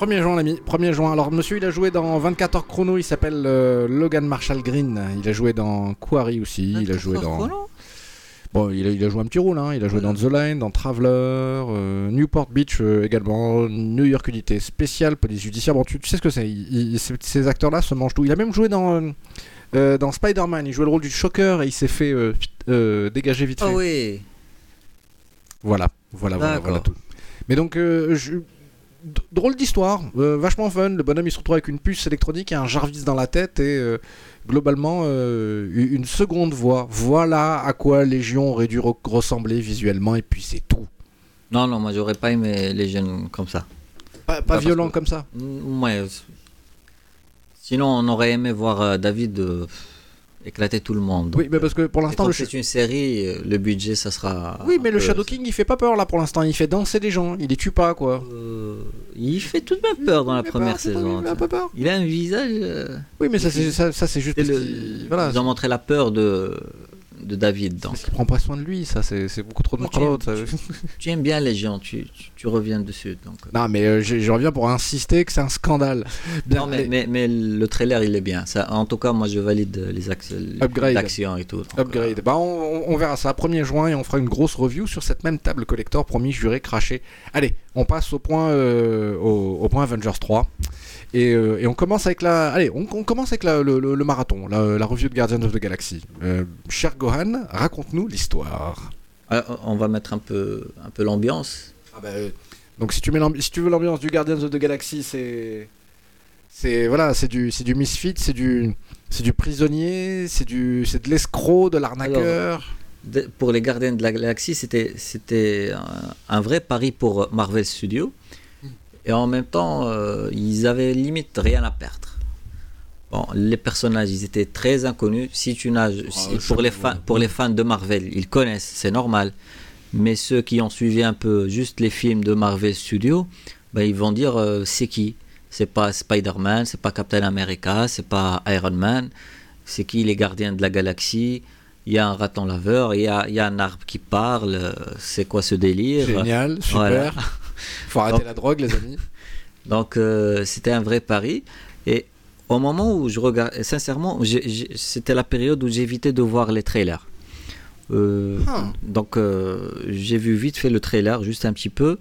1er juin, l'ami, 1er juin. Alors, monsieur, il a joué dans 24 heures chrono, il s'appelle euh, Logan Marshall Green. Il a joué dans Quarry aussi, il a joué dans. Bon, il a, il a joué un petit rôle, hein. il a joué dans The Line, dans Traveler, euh, Newport Beach euh, également, New York Unité Spéciale, Police Judiciaire. Bon, tu, tu sais ce que c'est, il- il- ces, acteurs-là se mangent tout. Il a même joué dans, dans Spider-Man, il jouait le rôle du Shocker et il s'est fait dégager vite fait. Ah oui. Voilà, voilà, voilà, voilà tout. Mais donc, je- drôle d'histoire, euh, vachement fun. Le bonhomme il se retrouve avec une puce électronique et un Jarvis dans la tête et euh, globalement euh, une seconde voix. Voilà à quoi Légion aurait dû re- ressembler visuellement et puis c'est tout. Non, non, moi j'aurais pas aimé jeunes comme ça. Pas, pas Bah, violent que- comme ça. Ouais. Sinon, on aurait aimé voir David éclater tout le monde. oui, mais parce que pour l'instant le. c'est une série, euh, le budget, ça sera. Oui, mais le peu- Shadow King il fait pas peur là pour l'instant. Il fait danser des gens, il les tue pas quoi. Euh, il fait tout de même peur dans la première pas- saison. Il a un peu peur. Il a un visage. euh, Oui, mais ça c'est ça, ça, c'est juste. le- Voilà. Ils ont montré la peur de, de David. Donc. Parce qu'il prend pas soin de lui, ça c'est beaucoup trop de Moi, tu- ça. Tu aimes bien les gens, tu, tu, tu reviens dessus. Donc. Non, mais euh, je, je reviens pour insister que c'est un scandale. Bien, non, mais, mais, mais le trailer, il est bien. Ça, en tout cas, moi, je valide les axes d'action et tout. Donc, Upgrade. Bah, on, on- on verra ça 1er juin et on fera une grosse review sur cette même table collector, promis, juré, craché. Allez, on passe au point, euh, au, au point Avengers 3. Et, euh, et on commence avec la, allez, on, on commence avec la- le, le- le marathon, la, la review de Guardians of the Galaxy. Euh, cher Gohan, raconte-nous l'histoire. euh, on va mettre un peu, un peu l'ambiance. Ah bah, donc si tu, mets l'ambi- si tu veux l'ambiance du Guardians of the Galaxy, c'est c'est voilà, c'est du c'est du misfit, c'est du c'est du prisonnier, c'est du c'est de l'escroc, de l'arnaqueur. De- pour les Gardiens de la Galaxie, c'était, c'était un, un vrai pari pour Marvel Studios. Et en même temps, euh, ils avaient limite rien à perdre. Bon, les personnages, ils étaient très inconnus. Si tu si- je pour, les fans, pour les fans de Marvel, ils connaissent, c'est normal. Mais ceux qui ont suivi un peu juste les films de Marvel Studios, ben, ils vont dire euh, c'est qui? C'est pas Spider-Man, c'est pas Captain America, c'est pas Iron Man, c'est qui les gardiens de la galaxie? Il y a un raton laveur, il y a, il y a un arbre qui parle, euh, c'est quoi ce délire? Génial, super. Voilà. Faut arrêter Donc- la drogue, les amis. Donc euh, c'était un vrai pari. Et au moment où je regardais, sincèrement, c'était la période où j'évitais de voir les trailers. Euh, Ah. Donc euh, j'ai vu vite fait le trailer, juste un petit peu.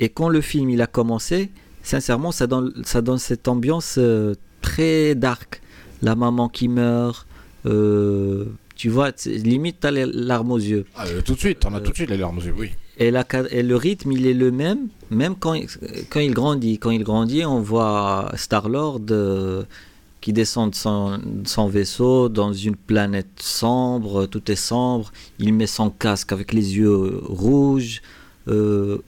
Et quand le film il a commencé, sincèrement, ça donne, ça donne cette ambiance euh, très dark. La maman qui meurt, euh, tu vois, c'est- limite t'as les larmes aux yeux. Ah, euh, tout de suite, on a Euh, tout de suite les larmes aux yeux, oui. Et, la, ca- et le rythme, il est le même, même quand, il- quand il grandit. Quand il grandit, on voit Star-Lord euh, qui descend de son, de son vaisseau dans une planète sombre, tout est sombre. Il met son casque avec les yeux rouges. euh,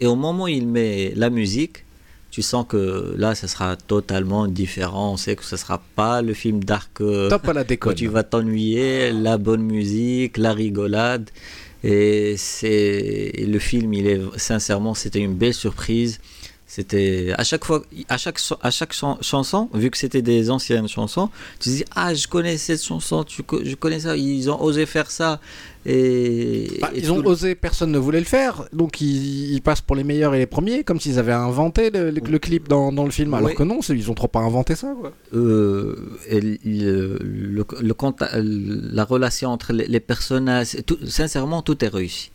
et au moment où il met la musique, tu sens que là, ça sera totalement différent. On sait que ce sera pas le film dark. euh, Top à la déconne. tu vas t'ennuyer, la bonne musique, la rigolade. Et c'est le film, il est sincèrement, c'était une belle surprise. C'était à chaque fois, à chaque à chaque chan- chanson, vu que c'était des anciennes chansons, tu dis ah je connais cette chanson, tu je connais ça, ils ont osé faire ça et, Bah, et ils ont osé, personne ne voulait le faire, donc ils, ils passent pour les meilleurs et les premiers, comme s'ils avaient inventé le, le- le clip dans, dans le film, alors Oui. que non, ils ont trop pas inventé ça. Quoi. euh, et la relation entre les, les personnages, tout- sincèrement, tout est réussi.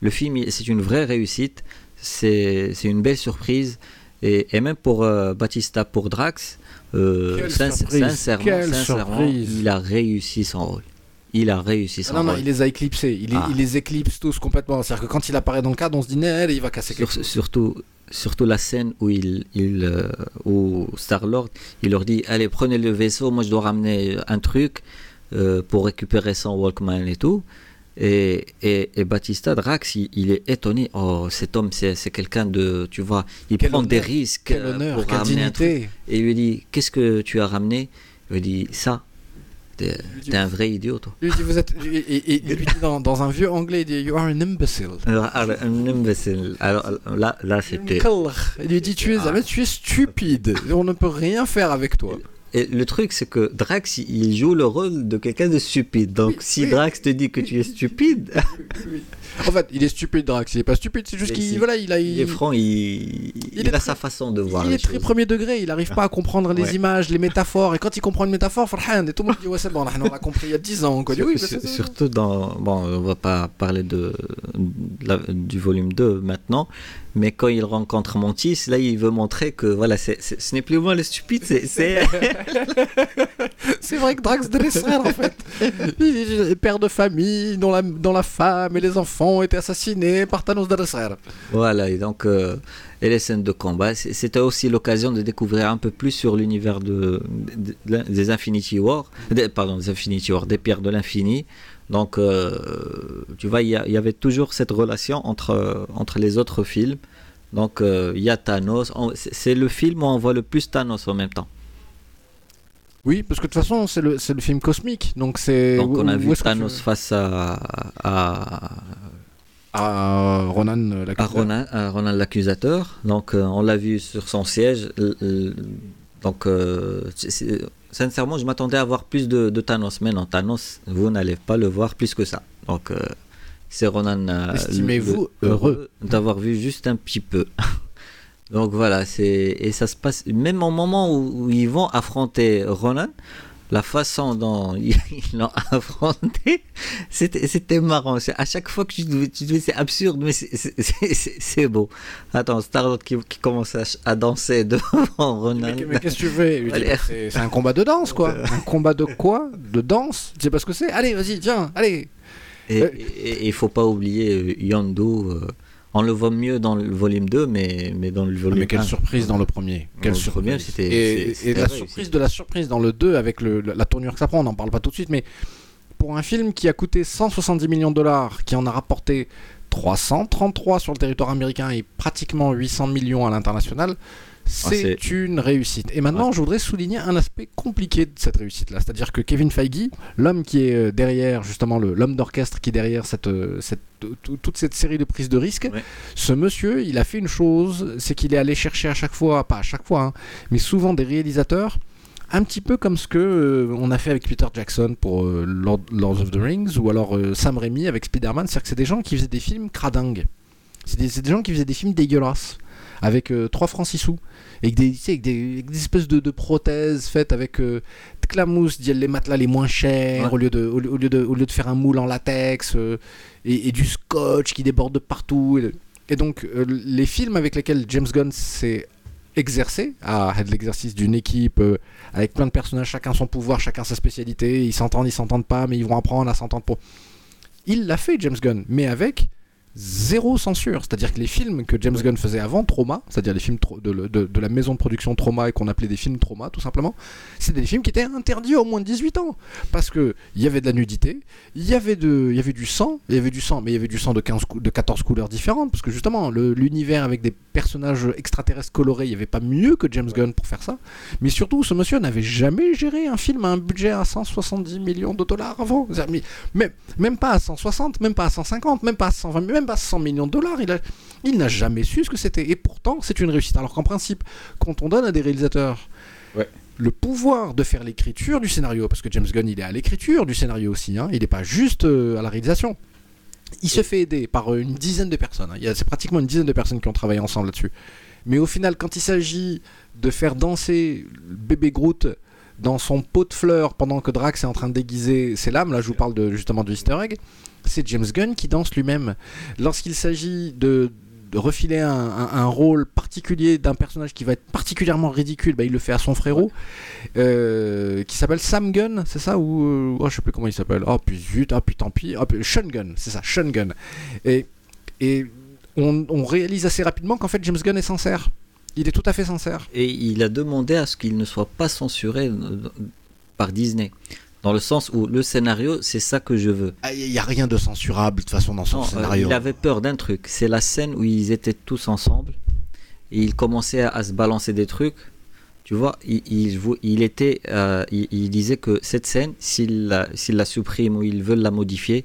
Le film, il- c'est une vraie réussite, c'est une belle surprise. Et, et même pour euh, Batista, pour Drax, euh, Quelle sin- surprise, sincèrement, sincèrement, il a réussi son rôle. Il a réussi son non, non, rôle. il les a éclipsés, il, Ah. il les éclipse tous complètement. C'est-à-dire que quand il apparaît dans le cadre, on se dit, Nel, il va casser quelque Sur- chose. surtout, surtout la scène où il, il euh, où Star Lord, il leur dit allez prenez le vaisseau, moi je dois ramener un truc euh, pour récupérer son Walkman et tout. Et, et, et Batista Drax, il, il est étonné. Oh, cet homme, c'est c'est quelqu'un de, tu vois, il Quel prend des risques Quel euh, honneur, pour quelle ramener un truc. dignité. Et il lui dit qu'est-ce que tu as ramené? Il lui dit ça. T'es un vrai idiot, toi. Il lui dit, vous êtes, et, et- et il lui dit dans, dans un vieux anglais, il dit, You are an imbecile. Alors, alors, un imbécile. Alors, là, là, c'était. Il lui dit, tu es, Ah. tu es stupide, on ne peut rien faire avec toi. Et le truc, c'est que Drax, il joue le rôle de quelqu'un de stupide. Donc, Oui, si oui. Drax te dit que tu es stupide, En fait, il est stupide, Drax, il est pas stupide, c'est juste qu'il voilà, il a, il est franc, il, il, est a très- sa façon de voir il les est très premier degré, il n'arrive pas à comprendre les Ouais. images, les métaphores, et quand il comprend une métaphore, Farhan, et tout le monde dit ouais c'est bon, on a compris il y a 10 ans. Quoi. Il oui, Sur- surtout dans. Bon, on va pas parler de, de la- du volume 2 maintenant, mais quand il rencontre Mantis, là, il veut montrer que voilà, ce n'est plus moi le stupide, c'est. c'est... Vrai que Drax de l'Esraël en fait. Il est père de famille dont la, dont la femme et les enfants ont été assassinés par Thanos l'Esraël. Voilà, et donc, euh, et les scènes de combat, c'était aussi l'occasion de découvrir un peu plus sur l'univers de, de- de- des Infinity War, des- pardon, des Infinity War, des pierres de l'infini. Donc, euh, tu vois, il y, avait toujours cette relation entre, entre les autres films. Donc, euh, il y a Thanos. C'est- le film où on voit le plus Thanos en même temps. Oui, parce que de toute façon c'est le, le film cosmique, donc c'est... Donc, on a vu tu Thanos face à, à, À Ronan, euh, la à Ronan, l'accusateur. Donc, euh, on l'a vu sur son siège. Donc, sincèrement, je m'attendais à voir plus de, de Thanos. Mais non, Thanos, vous n'allez pas le voir plus que ça. Donc, euh, c'est Ronan. euh, Estimez-vous heureux. d'avoir vu juste un petit peu. Donc voilà, c'est et ça se passe même au moment où, où ils vont affronter Ronan, la façon dont ils l'ont affronté, c'était marrant. C'est- À chaque fois que tu te dis c'est absurde, mais c'est- beau. Attends, Star-Lord qui, qui commence à, danser devant Ronan. Mais, mais qu'est-ce que tu Allez. bah, C'est un combat de danse quoi. Un combat de quoi? De danse? Tu sais pas ce que c'est? Allez, vas-y, tiens, allez. Et Euh, il faut pas oublier euh, Yondu. euh, on le voit mieux dans le volume 2, mais, mais dans le volume mais quelle 1. surprise dans le premier. Quelle Dans le surprise. premier, Et, la surprise de la surprise dans le 2 avec le, la tournure que ça prend, on n'en parle pas tout de suite, mais pour un film qui a coûté 170 millions de dollars, qui en a rapporté 333 sur le territoire américain et pratiquement 800 millions à l'international, c'est une réussite. Et maintenant, je voudrais souligner un aspect compliqué de cette réussite-là. C'est-à-dire que Kevin Feige, l'homme qui est euh, derrière, justement, l'homme d'orchestre qui est derrière cette, euh, cette- tout- toute cette série de prises de risques, Ouais. ce monsieur, il a fait une chose, c'est qu'il est allé chercher à chaque fois, pas à chaque fois, hein, mais souvent des réalisateurs un petit peu comme ce que euh, on a fait avec Peter Jackson pour euh, Lord, Lord of the Rings ou alors euh, Sam Raimi avec Spider-Man, c'est-à-dire que c'est des gens qui faisaient des films cradingues. C'est des, c'est des gens qui faisaient des films dégueulasses avec 3 francs 6 sous et avec des, tu sais, avec des, avec des espèces de, de prothèses faites avec euh, de la mousse, les matelas les moins chers Ouais. au, lieu de, au, lieu- au lieu de, au lieu de faire un moule en latex euh, et, et du scotch qui déborde de partout. Et, et donc euh, les films avec lesquels James Gunn s'est exercé à l'exercice d'une équipe euh, avec plein de personnages, chacun son pouvoir, chacun sa spécialité, ils s'entendent, ils s'entendent pas, mais ils vont apprendre à s'entendre pour. Il l'a fait, James Gunn, mais avec zéro censure. C'est-à-dire que les films que James Gunn faisait avant Trauma, c'est-à-dire les films de, de- de la maison de production Trauma et qu'on appelait des films Trauma, tout simplement, c'était des films qui étaient interdits au moins de 18 ans. Parce que il y avait de la nudité, il y avait, du sang, il y avait du sang, mais il y avait du sang de, 15 cou- de 14 couleurs différentes. Parce que justement, l'univers avec des personnages extraterrestres colorés, il n'y avait pas mieux que James Gunn pour faire ça. Mais surtout, ce monsieur n'avait jamais géré un film à un budget à 170 millions de dollars avant. Même, même pas à 160, même pas à 150, même pas à 120, même pas à 100 millions de dollars. Il, a- il n'a jamais su ce que c'était. Et pourtant, c'est une réussite. Alors qu'en principe, quand on donne à des réalisateurs Ouais. le pouvoir de faire l'écriture du scénario, parce que James Gunn, il est à l'écriture du scénario aussi, hein, il n'est pas juste euh, à la réalisation. Il se fait aider par euh, une dizaine de personnes. hein. C'est pratiquement une dizaine de personnes qui ont travaillé ensemble là-dessus. Mais au final, quand il s'agit de faire danser bébé Groot dans son pot de fleurs pendant que Drax est en train de déguiser ses lames, là je vous parle de, justement du easter egg, c'est James Gunn qui danse lui-même. Lorsqu'il s'agit de, refiler un, rôle particulier d'un personnage qui va être particulièrement ridicule, bah, il le fait à son frérot, euh, qui s'appelle Sam Gunn, c'est ça Ou euh, oh, je sais plus comment il s'appelle. Oh puis zut, ah puis tant pis. Oh, puis Gunn, c'est ça, Sean Gunn. Et, et on, on réalise assez rapidement qu'en fait James Gunn est sincère. Il est tout à fait sincère. Et il a demandé à ce qu'il ne soit pas censuré euh, par Disney. Dans le sens où le scénario, c'est ça que je veux. Ah, Il n'y a rien de censurable de toute façon dans son Non, euh, scénario. il avait peur d'un truc. C'est la scène où ils étaient tous ensemble et ils commençaient à, à se balancer des trucs. Tu vois, il, il, était, euh, il, il disait que cette scène, s'il la, la supprime ou ils veulent la modifier,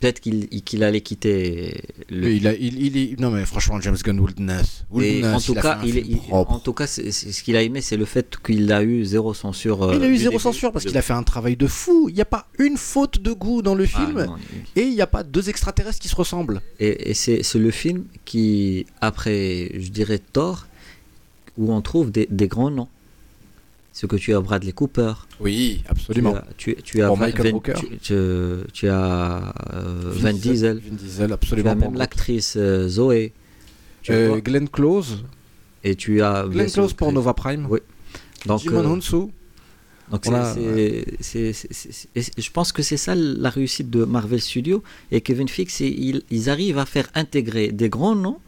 peut-être qu'il qu'il allait quitter le. Il a- il- il est- non mais franchement James Gunn Wilderness. En tout cas, il, il- en tout cas, c'est- c'est- ce qu'il a aimé, c'est le fait qu'il a eu zéro censure. euh, Il a eu du zéro début. censure parce qu'il a fait un travail de fou. Il n'y a pas une faute de goût dans le Ah, film. non, il- Et il n'y a pas deux extraterrestres qui se ressemblent. Et, et c'est c'est le film qui, après, je dirais, Thor, où on trouve des, des grands noms. Ce que tu as Bradley Cooper, Oui, tu absolument. as, tu, tu as Van- Michael Van- tu, tu- tu as euh, Vin Diesel, Vin Diesel, tu absolument. as pour même l'actrice euh, Zoé, tu Euh, Glenn Close. et tu as Glenn Close pour. Nova Prime. Oui. Donc, Jimon euh, Hounsou. Donc je pense que c'est ça la réussite de Marvel Studios et Kevin Feige, ils, ils arrivent à faire intégrer des grands noms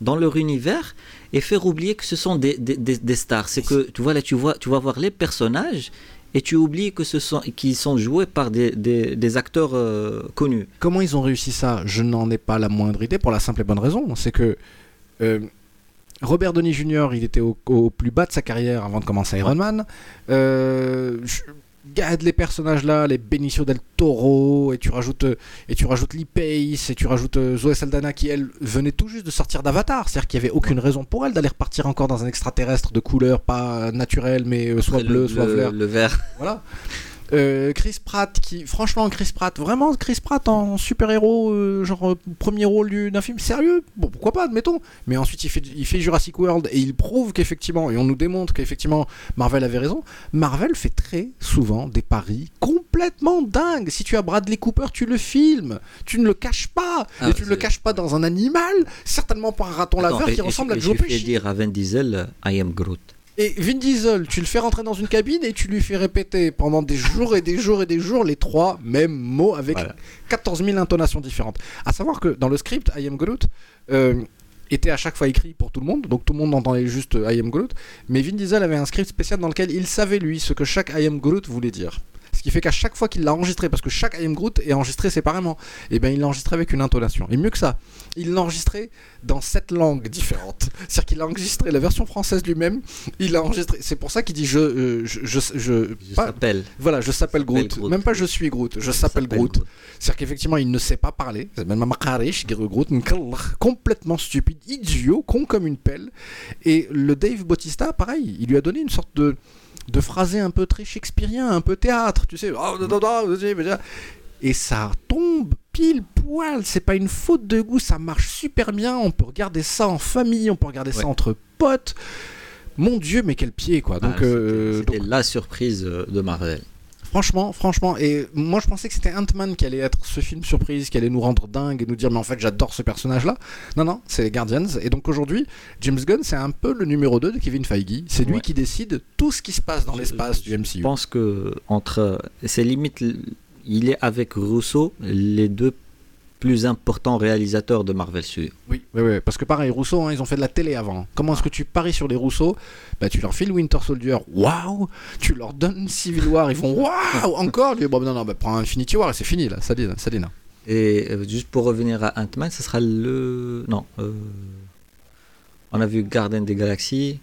dans leur univers et faire oublier que ce sont des, des, des- des stars. C'est que tu vois là, tu vois, tu vas voir les personnages et tu oublies que ce sont qu'ils sont joués par des, des, des acteurs euh, connus. Comment ils ont réussi ça? Je n'en ai pas la moindre idée pour la simple et bonne raison. C'est que euh, Robert Downey Jr., il était au, au plus bas de sa carrière avant de commencer Iron Man. Euh, je- Garde les personnages là, les Benicio del Toro, et tu rajoutes et tu rajoutes Lee Pace, et tu rajoutes euh, Zoé Saldana qui elle venait tout juste de sortir d'Avatar, c'est-à-dire qu'il n'y avait aucune raison pour elle d'aller repartir encore dans un extraterrestre de couleur pas naturelle mais euh, soit bleu, le, soit vert. le vert. Voilà. Euh, Chris Pratt, qui, franchement, Chris Pratt, vraiment, Chris Pratt en super-héros, euh, genre euh, premier rôle du- d'un film sérieux, bon, pourquoi pas, admettons. Mais ensuite, il fait, il fait Jurassic World et il prouve qu'effectivement, et on nous démontre qu'effectivement, Marvel avait raison. Marvel fait très souvent des paris complètement dingues. Si tu as Bradley Cooper, tu le filmes, tu ne le caches pas, Ah, et tu ne le caches pas dans un animal, certainement pas un raton Attends, laveur et- qui et- ressemble et à Joe Pesci. dire à Vin Diesel, I am Groot. Et Vin Diesel, tu le fais rentrer dans une cabine et tu lui fais répéter pendant des jours et des jours et des jours les trois mêmes mots avec Voilà. 14 000 intonations différentes. À savoir que dans le script, I am Groot euh, était à chaque fois écrit pour tout le monde, donc tout le monde entendait juste I am Groot, mais Vin Diesel avait un script spécial dans lequel il savait lui ce que chaque I am Groot voulait dire. Ce qui fait qu'à chaque fois qu'il l'a enregistré, parce que chaque I Am Groot est enregistré séparément, et bien il l'a enregistré avec une intonation. Et mieux que ça, il l'a enregistré dans sept langues différentes. C'est-à-dire qu'il a enregistré la version française lui-même, il a enregistré. C'est pour ça qu'il dit je. euh, je, je, je- Je pas- s'appelle. voilà, je s'appelle Groot. Groot. Même pas je suis Groot, je s'appelle Groot. C'est-à-dire qu'effectivement, il ne sait pas parler. C'est même Groot, complètement stupide, idiot, con comme une pelle. Et le Dave Bautista, pareil, il lui a donné une sorte de, de phrasé un peu très shakespearien, un peu théâtre, tu sais. Da, da, da, da, da, da. Et ça tombe pile poil, c'est pas une faute de goût, ça marche super bien, on peut regarder ça en famille, on peut regarder ça entre potes. Mon dieu, mais quel pied quoi. Donc, Ah, euh, C'était donc, la surprise euh, de Marvel. Franchement, franchement, et moi je pensais que c'était Ant-Man qui allait être ce film surprise, qui allait nous rendre dingue et nous dire mais en fait j'adore ce personnage-là. Non, non, c'est les Guardians. Et donc aujourd'hui, James Gunn c'est un peu le numéro 2 de Kevin Feige. C'est lui Ouais. qui décide tout ce qui se passe dans Je- l'espace du Je MCU. pense que entre c'est limite il est avec Rousseau les deux plus importants réalisateurs de Marvel Studios. Oui, oui, oui, parce que pareil, Rousseau, hein, ils ont fait de la télé avant. Comment est-ce que tu paries sur les Rousseau? Bah, Tu leur files Winter Soldier, waouh Tu leur donnes Civil War, ils vont waouh Encore? Lui, Bon, non, non, bah, prends Infinity War et c'est fini là, ça dit, ça dit, non. Et euh, juste pour revenir à Ant-Man, ce sera le non. euh, On a vu Garden des Galaxies.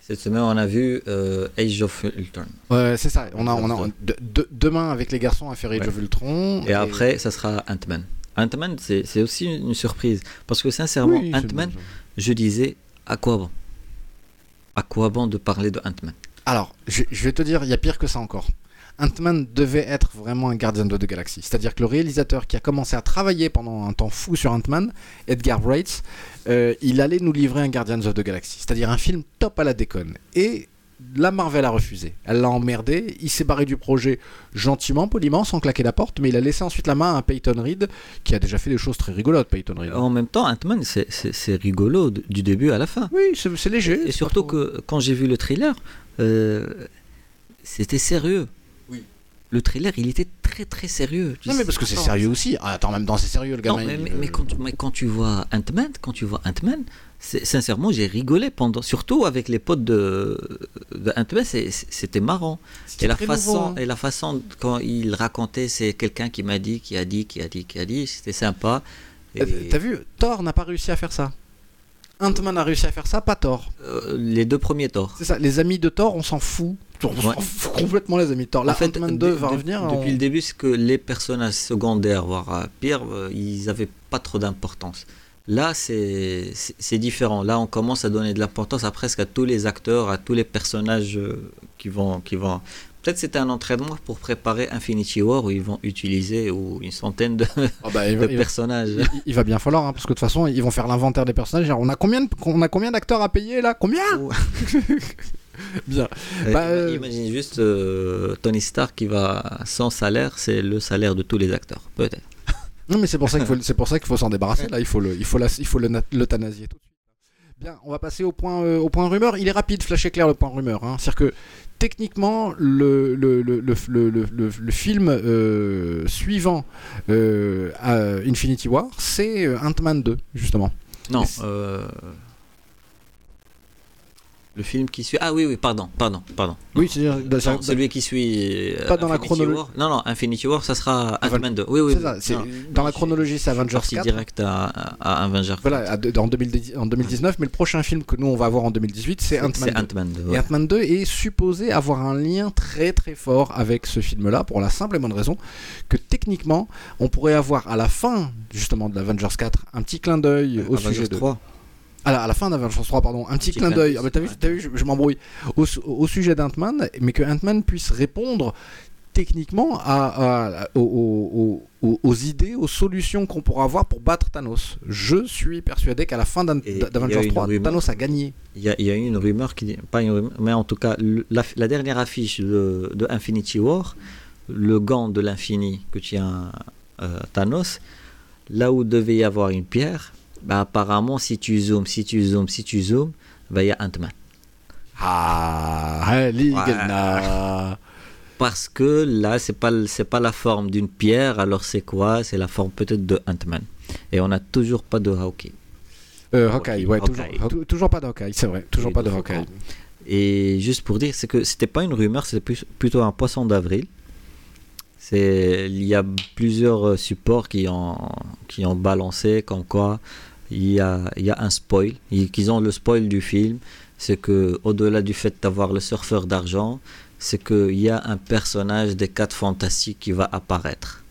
Cette semaine, on a vu euh, Age of Ultron. Ouais, c'est ça. On a, on a de- de- demain avec les garçons à faire Age Ouais. of Ultron. Et après, ça sera Ant-Man. Ant-Man, c'est aussi une surprise. Parce que sincèrement, Oui, Ant-Man, je disais, à quoi bon? À quoi bon de parler de Ant-Man? Alors, je, je vais te dire, il y a pire que ça encore. Ant-Man devait être vraiment un gardien de the Galaxy. C'est-à-dire que le réalisateur qui a commencé à travailler pendant un temps fou sur Ant-Man, Edgar Wright, euh, il allait nous livrer un Guardians of the Galaxy. C'est-à-dire un film top à la déconne. Et la Marvel a refusé. Elle l'a emmerdé. Il s'est barré du projet gentiment, poliment, sans claquer la porte. Mais il a laissé ensuite la main à Peyton Reed, qui a déjà fait des choses très rigolotes, Peyton Reed. En même temps, Ant-Man, c'est- rigolo du début à la fin. Oui, c'est léger. Et surtout trop- que quand j'ai vu le trailer, euh, c'était sérieux. Oui. Le trailer, il était très très sérieux. Tu Non, mais parce que c'est sérieux aussi. Ah, attends, même dans c'est sérieux, le Non, gamin. mais, il- mais- mais quand, tu- mais quand tu vois Ant-Man, quand tu vois Ant-Man, sincèrement, j'ai rigolé pendant, surtout avec les potes de, de c'était marrant. C'était Et la façon, hein. et la façon quand il racontait, c'est quelqu'un qui m'a dit, qui a dit, qui a dit, qui a dit, c'était sympa. Et, Euh, T'as vu, Thor n'a pas réussi à faire ça. Ant-Man a réussi à faire ça, pas Thor. euh, les deux premiers torts. C'est ça, les amis de Thor, on s'en fout. On s'en Ouais. fout complètement les amis de Thor. Là, En fait, Ant-Man 2 de- va revenir. Depuis on- le début, c'est que les personnages secondaires, voire euh, pire, ils n'avaient pas trop d'importance. Là, c'est différent. Là, on commence à donner de l'importance à presque à tous les acteurs, à tous les personnages euh, qui vont. Qui vont... Peut-être c'était un entraînement pour préparer Infinity War où ils vont utiliser ou une centaine de, bah, il, de va, il va- personnages. il- va bien falloir, hein, parce que de toute façon, ils vont faire l'inventaire des personnages. On a combien, de- on a combien d'acteurs à payer là? Combien? Bien. Euh, Bah, euh, Imagine juste euh, Tony Stark qui va sans salaire, c'est le salaire de tous les acteurs, peut-être. Non, mais c'est pour ça qu'il faut, c'est pour ça qu'il faut s'en débarrasser. Là, il faut le, il faut la- il faut l'euthanasier tout de suite. Bien, on va passer au point, euh, au point rumeur. Il est rapide, flash éclair le point rumeur. Hein. C'est-à-dire que techniquement, le, le, le, le, film euh, suivant euh, à Infinity War, c'est Ant-Man 2, justement. Non. Le film qui suit. Ah oui, oui, pardon, pardon, pardon. Oui, c'est-à-dire. Non, celui qui suit. euh, Pas dans la chronologie. War. Non, non, Infinity War, ça sera Ant-Man 2. Oui, oui. c'est oui. ça, c'est- Non, dans la chronologie, c'est Avengers parti 4. direct à, à Avengers. Voilà, à de- en, 2010 en 2019, mais le prochain film que nous on va voir en 2018, c'est Ant-Man C'est 2. Ant-Man 2. Et. Ant-Man 2 est supposé avoir un lien très très fort avec ce film-là, pour la simple et bonne raison que techniquement, on pourrait avoir à la fin justement de l'Avengers 4 un petit clin d'œil au Avengers sujet de. 3. À la, à la fin d'Avengers 3, pardon, un petit, petit clin d'œil. Ah, mais t'as vu, t'as vu, je, je m'embrouille. Au, su- au sujet d'Ant-Man, mais que Ant-Man puisse répondre techniquement à, à- aux, aux- aux- aux idées, aux solutions qu'on pourra avoir pour battre Thanos. Je suis persuadé qu'à la fin d'Avengers une 3, rumeur. Thanos a gagné. Il y, y a eu une rumeur qui dit, pas une rumeur, mais en tout cas, la, la dernière affiche de, de Infinity War, le gant de l'infini que tient euh, Thanos, là où devait y avoir une pierre, bah, apparemment, si tu zoomes, si tu zoomes, si tu zoomes, bah, il y a Ant-Man. Ah, Ligelna. Parce que là, c'est pas c'est pas la forme d'une pierre, alors c'est quoi? C'est la forme peut-être de Ant-Man. Et on n'a toujours pas de Hawkeye. Euh, Hawkeye, ouais, Hawkeye. Toujours, tou- toujours pas de Hawkeye, c'est vrai, toujours Et pas de de Hawkeye. Et juste pour dire, c'est que c'était pas une rumeur, c'était plus- plutôt un poisson d'avril. C'est, il y a plusieurs euh, supports qui ont, qui ont balancé comme quoi il y a, un spoil, ils- qu'ils ont le spoil du film, c'est que au-delà du fait d'avoir le surfeur d'argent, c'est qu'il y a un personnage des 4 fantastiques qui va apparaître.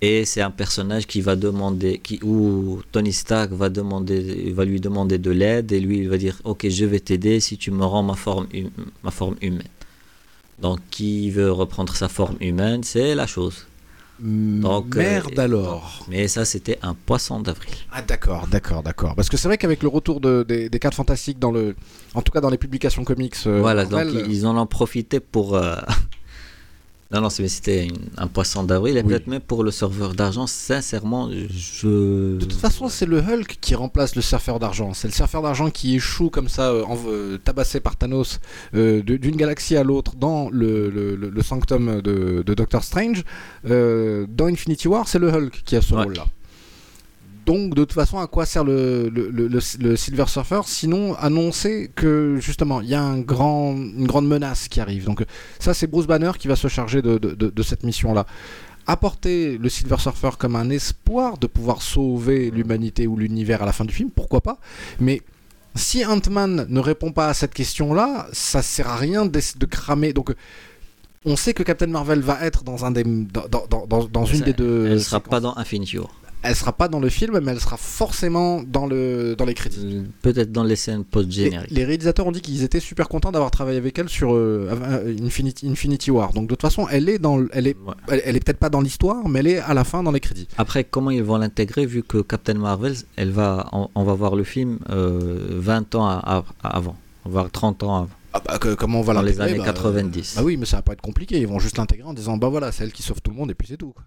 Et c'est un personnage qui va demander, qui, où Tony Stark va, demander, va lui demander de l'aide et lui il va dire Ok, je vais t'aider si tu me rends ma forme humaine. Donc, qui veut reprendre sa forme humaine, c'est la chose. Donc, euh, Merde alors. Mais ça, c'était un poisson d'avril. Ah d'accord, d'accord, d'accord. Parce que c'est vrai qu'avec le retour de- des, des cartes fantastiques dans le, en tout cas dans les publications comics, euh, voilà, donc ils en ont profité pour. Non, non, c'était un poisson d'avril et Oui. peut-être même pour le serveur d'argent. Sincèrement, je. De toute façon, c'est le Hulk qui remplace le surfeur d'argent. C'est le surfeur d'argent qui échoue comme ça, euh, euh, tabassé par Thanos, euh, d'une galaxie à l'autre dans le, le- le- le sanctum de, de Doctor Strange. Euh, dans Infinity War, c'est le Hulk qui a ce Ouais. rôle-là. Donc, de toute façon, à quoi sert le, le- le- le- le Silver Surfer Sinon, annoncer que justement, il y a un grand, une grande menace qui arrive. Donc, ça, c'est Bruce Banner qui va se charger de, de- de- de cette mission-là apporter le Silver Surfer comme un espoir de pouvoir sauver l'humanité ou l'univers à la fin du film, pourquoi pas Mais si Ant-Man ne répond pas à cette question-là, ça sert à rien de, cramer. Donc, on sait que Captain Marvel va être dans un des dans, dans, dans- dans une Ça- des deux. Elle sera séquences. pas dans Infinity War. Elle sera pas dans le film, mais elle sera forcément dans le dans les crédits. Euh, Peut-être dans les scènes post-génériques. les réalisateurs ont dit qu'ils étaient super contents d'avoir travaillé avec elle sur euh, euh, Infinity, Infinity War. Donc de toute façon, elle est dans, le- elle est, Ouais. elle, elle est peut-être pas dans l'histoire, mais elle est à la fin dans les crédits. Après, comment ils vont l'intégrer vu que Captain Marvel, elle va, on, on va voir le film euh, 20 ans à- à- avant, voire 30 ans avant, Ah bah, que- comment on va dans les années bah, 90. Bah oui, mais ça va pas être compliqué. Ils vont juste l'intégrer en disant bah voilà, c'est elle qui sauve tout le monde et puis c'est tout. quoi.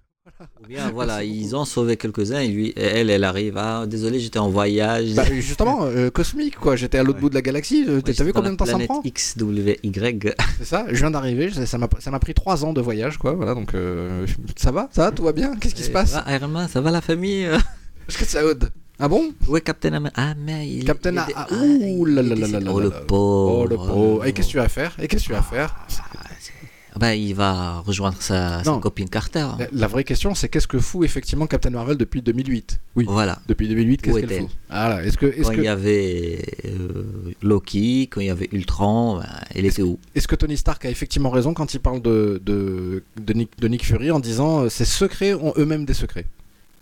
Ou bien voilà, ils ont sauvé quelques-uns et lui, et elle, elle arrive. Ah, désolé, j'étais en voyage. Bah justement, euh, cosmique quoi. J'étais à l'autre Ouais. bout de la galaxie. euh, Ouais, T'as vu combien de temps ça me prend XWY. C'est ça. Je viens d'arriver. ça- m'a ça m'a pris trois ans de voyage quoi. Voilà donc euh, ça va, ça va, tout va bien. Qu'est-ce qui se passe ça va, Iron Man, ça va la famille euh Est-ce que ça ode Ah bon est Captain America Ah, mais il Captain ah, ah, ouh là là là là Oh, le pauvre. Oh le pauvre. Et qu'est-ce que tu vas faire Et qu'est-ce que tu vas faire Ah bah, il va rejoindre sa, copine Carter. La, la vraie question, c'est qu'est-ce que fout effectivement Captain Marvel depuis 2008 Oui. Voilà. Depuis 2008, qu'est-ce qu'elle fout? Voilà. Est-ce que, Quand que, il y avait euh, Loki, quand il y avait Ultron, ben, elle était où? est-ce que Tony Stark a effectivement raison quand il parle de, de, de, Nick, de Nick Fury en disant euh, ces secrets ont eux-mêmes des secrets?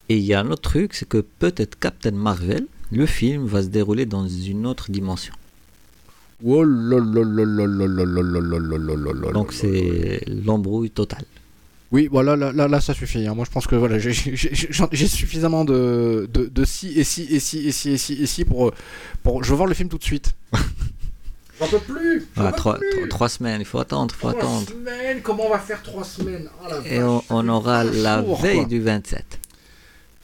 Et il y a un autre truc, c'est que peut-être Captain Marvel, le film va se dérouler dans une autre dimension. Donc c'est l'embrouille totale. Oui, voilà, là, là, là, ça suffit. hein. Moi, je pense que voilà, j'ai- suffisamment de, de, de si et si et si et si et si et si pour, euh, pour. Je veux voir le film tout de suite. J'en peux plus. Voilà, trois, trois- trois semaines, il faut attendre, il faut attendre. semaines Comment on va faire trois semaines Oh la Et vache, on, aura 20 la veille quoi. du 27.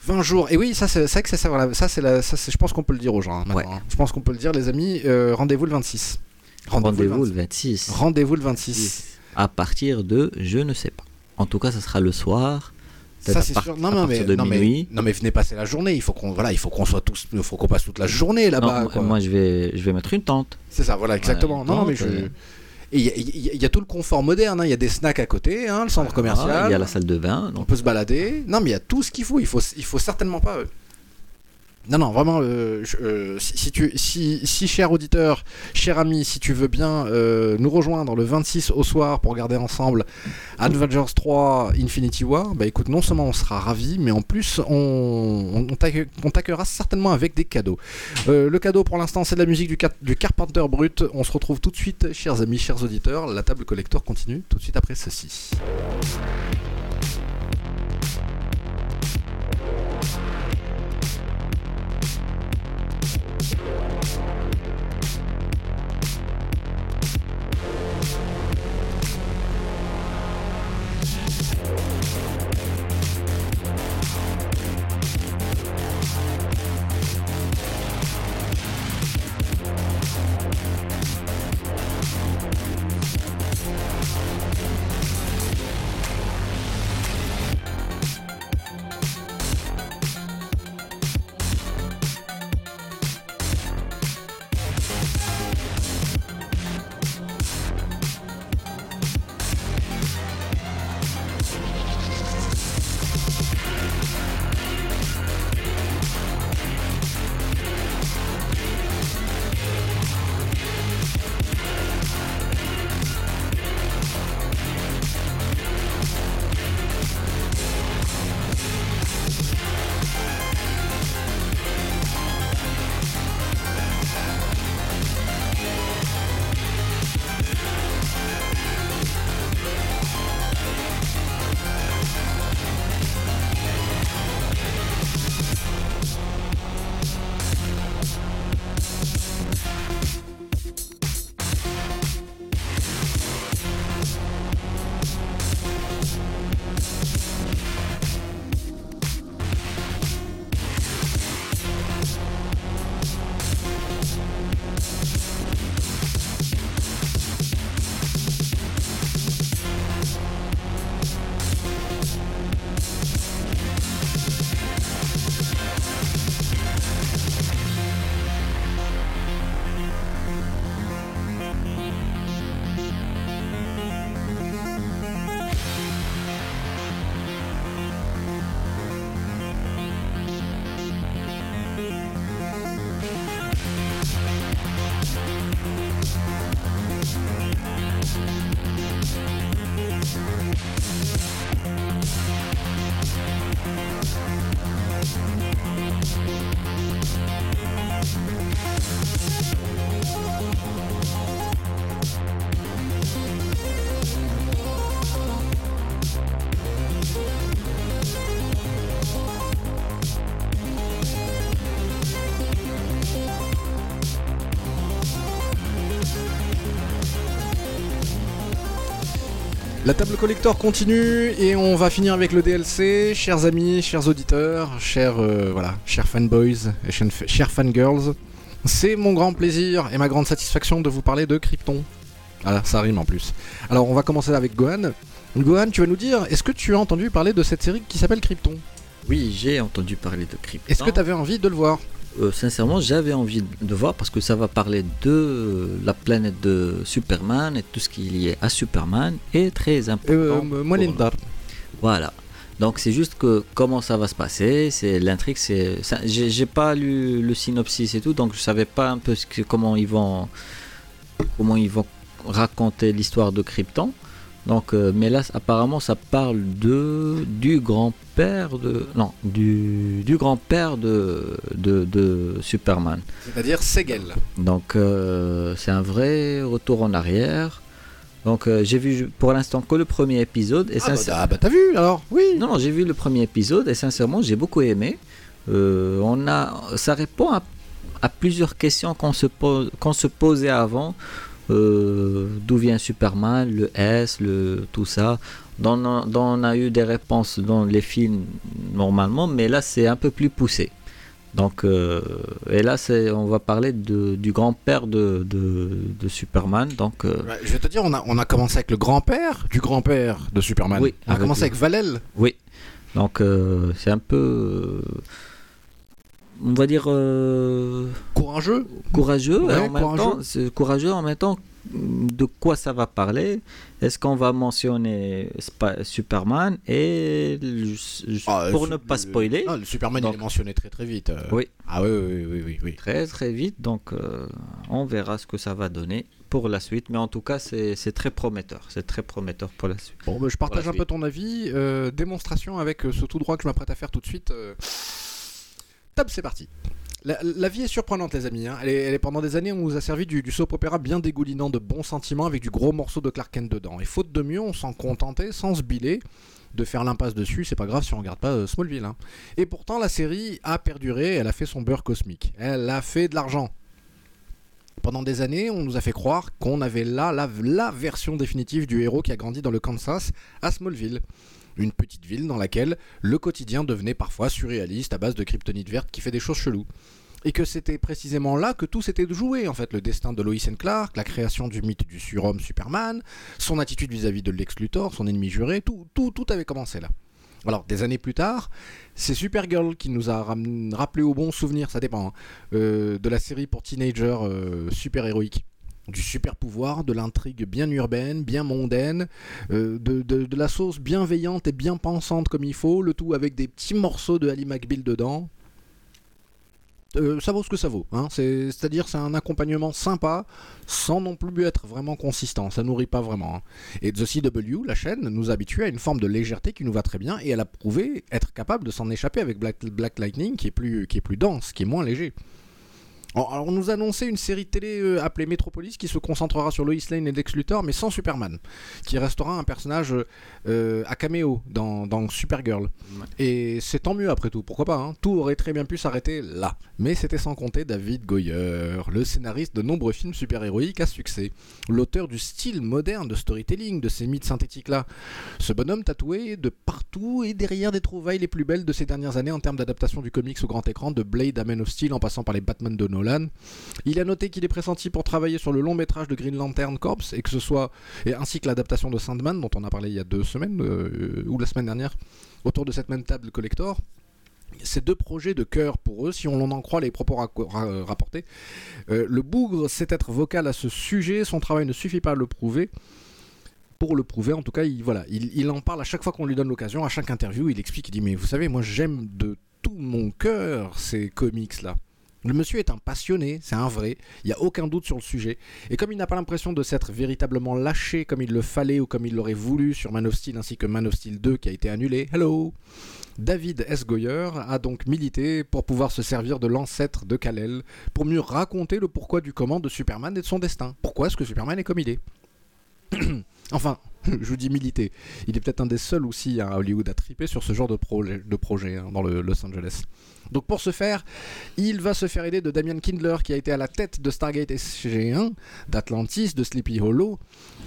20 jours. Et oui, ça, c'est vrai que c'est ça. Voilà, ça, c'est la- ça, c'est- je pense qu'on peut le dire aux gens. hein, maintenant, Ouais. hein. Je pense qu'on peut le dire, les amis. euh, Rendez-vous le 26. Rendez-vous le le 26. 26. Rendez-vous le 26. À partir de, je ne sais pas. En tout cas, ça sera le soir. Ça c'est sûr. Non, non, mais, partir de non, mais, minuit. non, mais venez passer la journée. Il faut qu'on voilà, il faut qu'on soit tous, il faut qu'on passe toute la journée là-bas. moi- je vais, je vais mettre une tente. C'est ça, voilà, exactement. non, mais je. euh. Et il y, a- y y tout le confort moderne. hein. Il y a des snacks à côté, hein, le centre commercial. Il y a la salle de bain. On peut se balader. Non, mais il y a tout ce qu'il faut. Il faut, il faut certainement pas. Non, non, vraiment, euh, euh, si, tu, si, si, cher auditeur, cher ami, si tu veux bien euh, nous rejoindre le 26 au soir pour regarder ensemble Avengers 3 Infinity War, bah écoute, non seulement on sera ravis, mais en plus on, on, t'accueille- on t'accueillera certainement avec des cadeaux. Le cadeau pour l'instant, c'est de la musique du, du Carpenter Brut. On se retrouve tout de suite, chers amis, chers auditeurs. La table collector continue tout de suite après ceci. Thank table collector continue et on va finir avec le DLC. Chers amis, chers auditeurs, chers, euh, voilà, chers fanboys et chers, fangirls, c'est mon grand plaisir et ma grande satisfaction de vous parler de Krypton. Voilà, ça rime en plus. Alors on va commencer avec Gohan. Gohan, tu vas nous dire, est-ce que tu as entendu parler de cette série qui s'appelle Krypton? Oui, j'ai entendu parler de Krypton. Est-ce que tu avais envie de le voir? Euh, sincèrement, j'avais envie de voir parce que ça va parler de la planète de Superman et tout ce qui est lié à Superman est très important. euh, pour Moelendar. Voilà. Donc c'est juste que comment ça va se passer, c'est l'intrigue, c'est j'ai pas lu le synopsis et tout, donc je savais pas un peu ce que- comment ils vont comment ils vont raconter l'histoire de Krypton. Donc euh, mais là apparemment ça parle de du grand-père de non du, du grand-père de, de de Superman. C'est-à-dire Segel. Donc euh, c'est un vrai retour en arrière. Donc euh, j'ai vu pour l'instant que le premier épisode et Ah bah, ah bah, t'as vu alors Oui non, non, j'ai vu le premier épisode et sincèrement, j'ai beaucoup aimé. On a, ça répond à, à plusieurs questions qu'on se, pose, qu'on se posait avant. Euh, D'où vient Superman, le S, le, tout ça. Dans- on a eu des réponses dans les films normalement, mais là c'est un peu plus poussé. Donc, euh, et là c'est, on va parler de, du grand-père de, de, de Superman. Donc, euh, Je vais te dire, on a, on a commencé avec le grand-père du grand-père de Superman. Oui, on a commencé avec Valel. Oui. Donc euh, c'est un peu, on va dire euh, Courageux. courageux. Ouais, et en même courageux. temps, c'est courageux en même temps. De quoi ça va parler? Est-ce qu'on va mentionner Superman et le- Ah, pour ne pas le- spoiler le Superman, Donc- il est mentionné très très vite. euh. Oui. Ah oui, oui, oui, oui, oui. très très vite. Donc euh, on verra ce que ça va donner pour la suite. Mais en tout cas, c'est très prometteur. C'est très prometteur pour la suite. Bon, bah, je partage un peu ton avis. Euh, démonstration avec ce tout droit que je m'apprête à faire tout de suite. euh. Top, c'est parti. La, vie est surprenante, les amis. hein. Pendant des années, on nous a servi du, soap opéra bien dégoulinant de bons sentiments avec du gros morceau de Clark Kent dedans. Et faute de mieux, on s'en contentait sans se biler de faire l'impasse dessus. C'est pas grave si on regarde pas euh, Smallville. hein. Et pourtant, la série a perduré. Elle a fait son beurre cosmique. Elle a fait de l'argent. Pendant des années, on nous a fait croire qu'on avait là la version définitive du héros qui a grandi dans le Kansas à Smallville. Une petite ville dans laquelle le quotidien devenait parfois surréaliste à base de kryptonite verte qui fait des choses cheloues. Et que c'était précisément là que tout s'était joué, en fait, le destin de Lois and Clark, la création du mythe du surhomme Superman, son attitude vis-à-vis de Lex Luthor, son ennemi juré, tout, tout, avait commencé là. Alors, des années plus tard, c'est Supergirl qui nous a rappelé au bon souvenir, ça dépend, hein, euh, de la série pour teenagers euh, super-héroïque. Du super pouvoir, de l'intrigue bien urbaine, bien mondaine, euh, de, la sauce bienveillante et bien pensante comme il faut, le tout avec des petits morceaux de Ali McBeal dedans. Euh, ça vaut ce que ça vaut. Hein. C'est- C'est-à-dire c'est un accompagnement sympa, sans non plus être vraiment consistant. Ça nourrit pas vraiment. hein. Et The CW, la chaîne, nous habitue à une forme de légèreté qui nous va très bien, et elle a prouvé être capable de s'en échapper avec Black, Black Lightning, qui est plus dense, qui est moins léger. Alors, on nous a annoncé une série télé euh, appelée Metropolis qui se concentrera sur Lois Lane et Lex Luthor, mais sans Superman, qui restera un personnage euh, à caméo dans, dans Supergirl. Et c'est tant mieux après tout, pourquoi pas hein. Tout aurait très bien pu s'arrêter là. Mais c'était sans compter David Goyer, le scénariste de nombreux films super-héroïques à succès, l'auteur du style moderne de storytelling de ces mythes synthétiques-là. Ce bonhomme tatoué de partout et derrière des trouvailles les plus belles de ces dernières années en termes d'adaptation du comics au grand écran, de Blade à Man of Steel en passant par les Batman de Nolan. Il a noté qu'il est pressenti pour travailler sur le long métrage de Green Lantern Corps et que ce soit et ainsi que l'adaptation de Sandman dont on a parlé il y a deux semaines euh, ou la semaine dernière autour de cette même table collector. Ces deux projets de cœur pour eux, si on en croit les propos ra- rapportés. Euh, le bougre sait être vocal à ce sujet, son travail ne suffit pas à le prouver. Pour le prouver, en tout cas, il, voilà, il, il en parle à chaque fois qu'on lui donne l'occasion, à chaque interview, il explique, il dit, mais vous savez, moi j'aime de tout mon cœur ces comics-là. Le monsieur est un passionné, c'est un vrai, il n'y a aucun doute sur le sujet. Et comme il n'a pas l'impression de s'être véritablement lâché comme il le fallait ou comme il l'aurait voulu sur Man of Steel ainsi que Man of Steel 2 qui a été annulé, hello David S. Goyer a donc milité pour pouvoir se servir de l'ancêtre de Kal-El pour mieux raconter le pourquoi du comment de Superman et de son destin. Pourquoi est-ce que Superman est comme il est? Enfin, je vous dis militer. Il est peut-être un des seuls aussi à Hollywood à triper sur ce genre de, projet, hein, dans le Los Angeles. Donc pour ce faire, il va se faire aider de Damian Kindler qui a été à la tête de Stargate SG1, d'Atlantis, de Sleepy Hollow.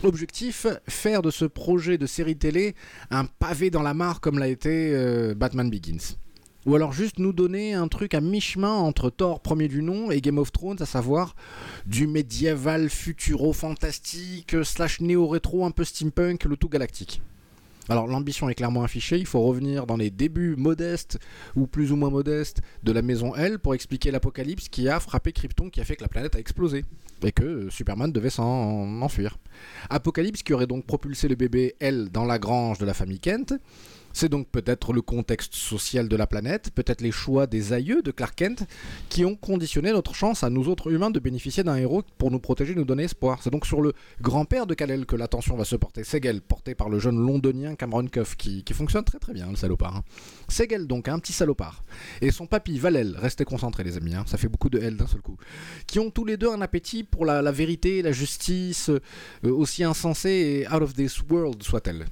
Objectif, faire de ce projet de série télé un pavé dans la mare comme l'a été euh, Batman Begins. Ou alors juste nous donner un truc à mi-chemin entre Thor premier du nom et Game of Thrones, à savoir du médiéval futuro-fantastique slash néo-rétro un peu steampunk, le tout galactique. Alors l'ambition est clairement affichée, il faut revenir dans les débuts modestes ou plus ou moins modestes de la maison L pour expliquer l'apocalypse qui a frappé Krypton, qui a fait que la planète a explosé et que Superman devait s'en enfuir. Apocalypse qui aurait donc propulsé le bébé L dans la grange de la famille Kent, c'est donc peut-être le contexte social de la planète, peut-être les choix des aïeux de Clark Kent qui ont conditionné notre chance à nous autres humains de bénéficier d'un héros pour nous protéger, nous donner espoir. C'est donc sur le grand-père de Kal-El que l'attention va se porter. Segel, porté par le jeune londonien Cameron Cuff, qui, fonctionne très très bien, le salopard. Hein. Segel, donc, un petit salopard. Et son papy, Valel, restez concentrés les amis, hein. ça fait beaucoup de L d'un seul coup. Qui ont tous les deux un appétit pour la, vérité, la justice, euh, aussi insensée et out of this world soit-elle.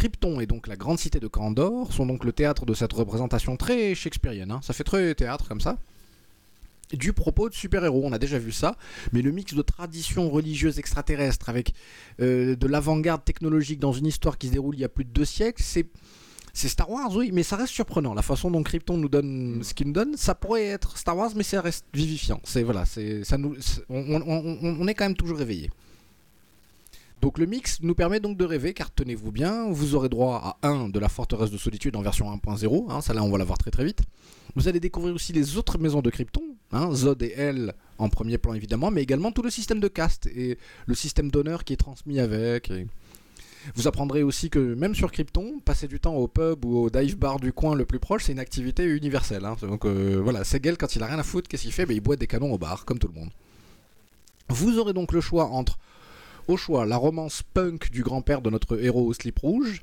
Krypton et donc la grande cité de Kandor sont donc le théâtre de cette représentation très shakespearienne. Hein. Ça fait très théâtre comme ça du propos de super-héros. On a déjà vu ça, mais le mix de traditions religieuses extraterrestres avec euh, de l'avant-garde technologique dans une histoire qui se déroule il y a plus de deux siècles, c'est. C'est Star Wars, oui, mais ça reste surprenant. La façon dont Krypton nous donne ce qu'il nous donne, ça pourrait être Star Wars, mais ça reste vivifiant. C'est voilà, c'est ça nous, on, on, est quand même toujours réveillé. Donc le mix nous permet donc de rêver, car tenez-vous bien, vous aurez droit à 1 de la forteresse de solitude en version 1.0, hein, ça là on va la voir très très vite. Vous allez découvrir aussi les autres maisons de Krypton, hein, Zod et Elle en premier plan évidemment, mais également tout le système de caste et le système d'honneur qui est transmis avec. Vous apprendrez aussi que même sur Krypton, passer du temps au pub ou au dive bar du coin le plus proche, c'est une activité universelle. Hein. Donc euh, voilà, Segel quand il a rien à foutre, qu'est-ce qu'il fait? Ben, Il boit des canons au bar, comme tout le monde. Vous aurez donc le choix entre au choix, la romance punk du grand-père de notre héros au slip rouge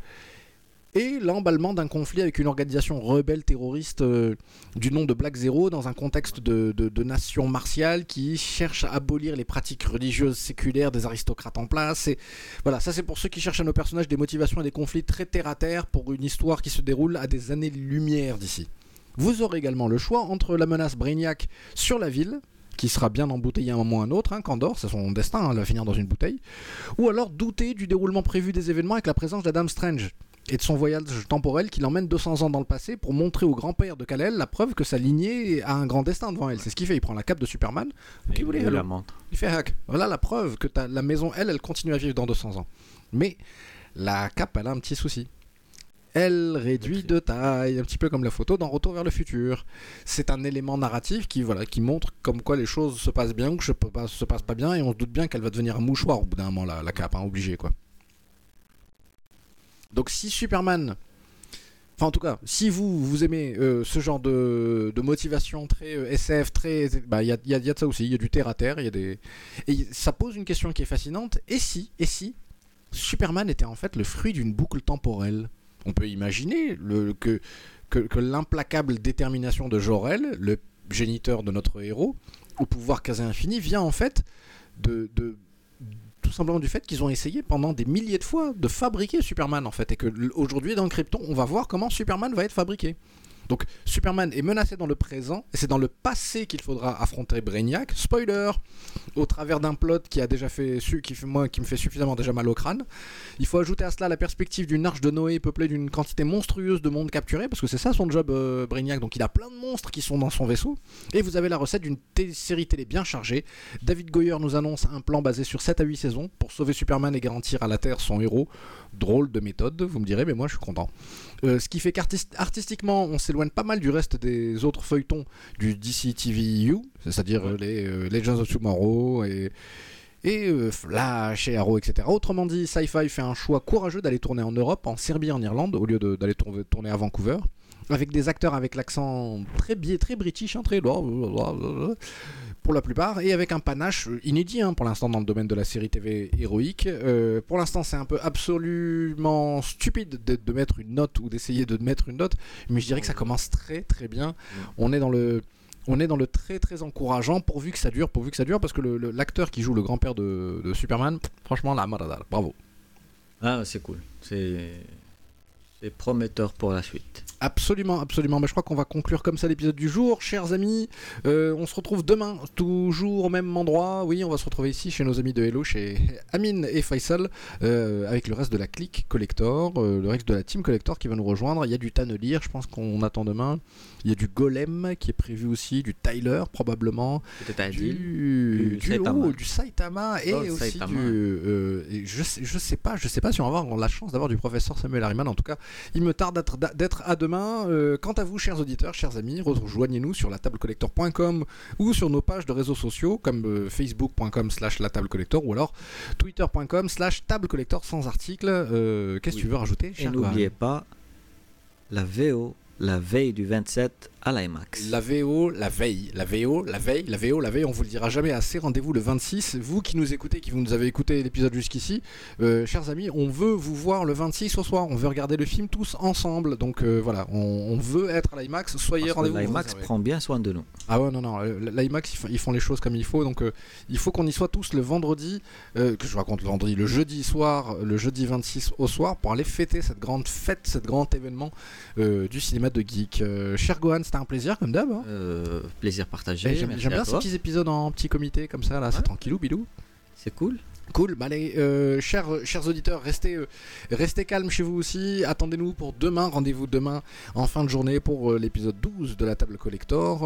et l'emballement d'un conflit avec une organisation rebelle terroriste euh, du nom de Black Zero dans un contexte de, nation martiale qui cherche à abolir les pratiques religieuses séculaires des aristocrates en place. Et voilà, ça c'est pour ceux qui cherchent à nos personnages des motivations et des conflits très terre à terre pour une histoire qui se déroule à des années-lumière d'ici. Vous aurez également le choix entre la menace Brainiac sur la ville, qui sera bien embouteillé à un moment ou à un autre, hein, Candor, c'est son destin, hein, elle va finir dans une bouteille, ou alors douter du déroulement prévu des événements avec la présence d'Adam Strange et de son voyage temporel qui l'emmène 200 ans dans le passé pour montrer au grand-père de Kal-El la preuve que sa lignée a un grand destin devant elle. C'est ce qu'il fait, il prend la cape de Superman, il, voulait, la montre. il fait hack. Voilà la preuve que la maison, elle, elle continue à vivre dans 200 ans. Mais la cape, elle a un petit souci elle réduit de taille, un petit peu comme la photo dans Retour vers le futur. C'est un élément narratif qui, voilà, qui montre comme quoi les choses se passent bien ou que se passent pas bien, et on se doute bien qu'elle va devenir un mouchoir au bout d'un moment, la, cape, hein, obligé quoi. Donc si Superman, enfin en tout cas, si vous, vous aimez euh, ce genre de, motivation très euh, SF, très, bah il y a, y a, de ça aussi, il y a du terre à terre, il y a des, et ça pose une question qui est fascinante. Et si, et si Superman était en fait le fruit d'une boucle temporelle? On peut imaginer que, l'implacable détermination de Jorel, le géniteur de notre héros, au pouvoir quasi infini, vient en fait de, tout simplement du fait qu'ils ont essayé pendant des milliers de fois de fabriquer Superman en fait, et que aujourd'hui dans Krypton, on va voir comment Superman va être fabriqué. Donc Superman est menacé dans le présent, et c'est dans le passé qu'il faudra affronter Brainiac. Spoiler Au travers d'un plot qui a déjà fait, qui, qui me fait suffisamment déjà mal au crâne. Il faut ajouter à cela la perspective d'une arche de Noé peuplée d'une quantité monstrueuse de mondes capturés, parce que c'est ça son job euh, donc il a plein de monstres qui sont dans son vaisseau. Et vous avez la recette d'une série télé bien chargée. David Goyer nous annonce un plan basé sur 7 à 8 saisons pour sauver Superman et garantir à la Terre son héros. Drôle de méthode, vous me direz, mais moi je suis content. Euh, ce qui fait qu'artistiquement, on s'éloigne pas mal du reste des autres feuilletons du DC TVU, c'est-à-dire les euh, Legends of Tomorrow et, et euh, Flash et Arrow, etc. Autrement dit, Sci-Fi fait un choix courageux d'aller tourner en Europe, en Serbie, en Irlande, au lieu d'aller tour- tourner à Vancouver, avec des acteurs avec l'accent très très british, hein, très pour la plupart, et avec un panache inédit hein, pour l'instant dans le domaine de la série TV héroïque. Euh, pour l'instant, c'est un peu absolument stupide de, de mettre une note ou d'essayer de mettre une note, mais je dirais que ça commence très très bien. On est dans le on est dans le très très encourageant pourvu que ça dure, pourvu que ça dure, parce que l'acteur qui joue le grand-père de, de Superman, franchement, la bravo. Ah, c'est cool. C'est prometteur pour la suite. Absolument, absolument. Mais je crois qu'on va conclure comme ça l'épisode du jour. Chers amis, euh, on se retrouve demain, toujours au même endroit. Oui, on va se retrouver ici chez nos amis de Hello, chez Amine et Faisal, euh, avec le reste de la clique Collector, euh, le reste de la team Collector qui va nous rejoindre. Il y a du Tannelier, je pense qu'on attend demain. Il y a du Golem qui est prévu aussi, du Tyler probablement. Du, Du du, Saitama. oh, du Saitama et Oh, aussi Saitama. du et je sais, je sais pas je sais pas si on va avoir la chance d'avoir du professeur Samuel Harriman en tout cas il me tarde d'être- d'être à demain Euh, quant à vous chers auditeurs chers amis rejoignez-nous sur la tablecollector.com ou sur nos pages de réseaux sociaux comme euh, facebook.com slash la table collector ou alors twitter.com slash table collector sans article. Euh, qu'est-ce que Oui. tu veux rajouter Et cher n'oubliez pas la VO, la veille du 27 à l'IMAX. La VO, la veille, la VO, la veille, la VO, la veille, on vous le dira jamais assez. Rendez-vous le 26. Vous qui nous écoutez, qui vous nous avez écouté l'épisode jusqu'ici, euh, chers amis, on veut vous voir le 26 au soir. On veut regarder le film tous ensemble. Donc euh, voilà, on, on veut être à l'IMAX. Soyez rendez-vous. l'IMAX prend bien soin de nous. Ah ouais, non, non, euh, l'IMAX, ils, font- ils font les choses comme il faut, donc euh, il faut qu'on y soit tous le vendredi, que je raconte le vendredi, le jeudi soir, le jeudi 26 au soir, pour aller fêter cette grande fête, cet grand événement du cinéma de geek. Euh, cher Gohan, c'était un plaisir, comme d'hab. hein. Euh, plaisir partagé. J'aime bien ces toi. petits épisodes en petit comité comme ça, là, c'est tranquillou, bilou. C'est cool. Cool, bah allez, euh, chers, chers auditeurs, restez, euh, restez calmes chez vous aussi. Attendez-nous pour demain. Rendez-vous demain en fin de journée pour euh, l'épisode 12 de la table collector.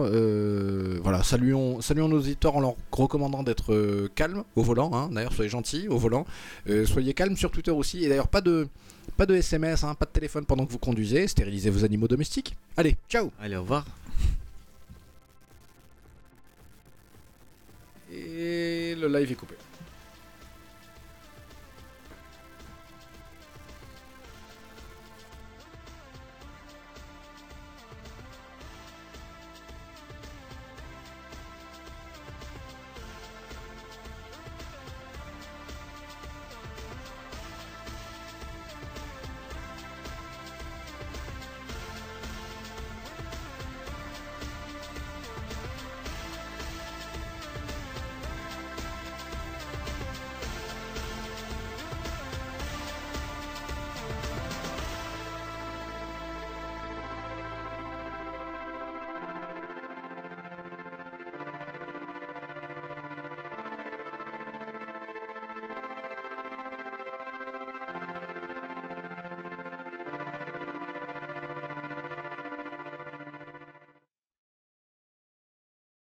Voilà, saluons, saluons nos auditeurs en leur recommandant d'être calmes au volant. hein. D'ailleurs, soyez gentils au volant. Soyez calmes sur Twitter aussi. Et d'ailleurs, pas de, pas de SMS, hein, pas de téléphone pendant que vous conduisez. Stérilisez vos animaux domestiques. Allez, ciao Allez, au revoir. Et le live est coupé.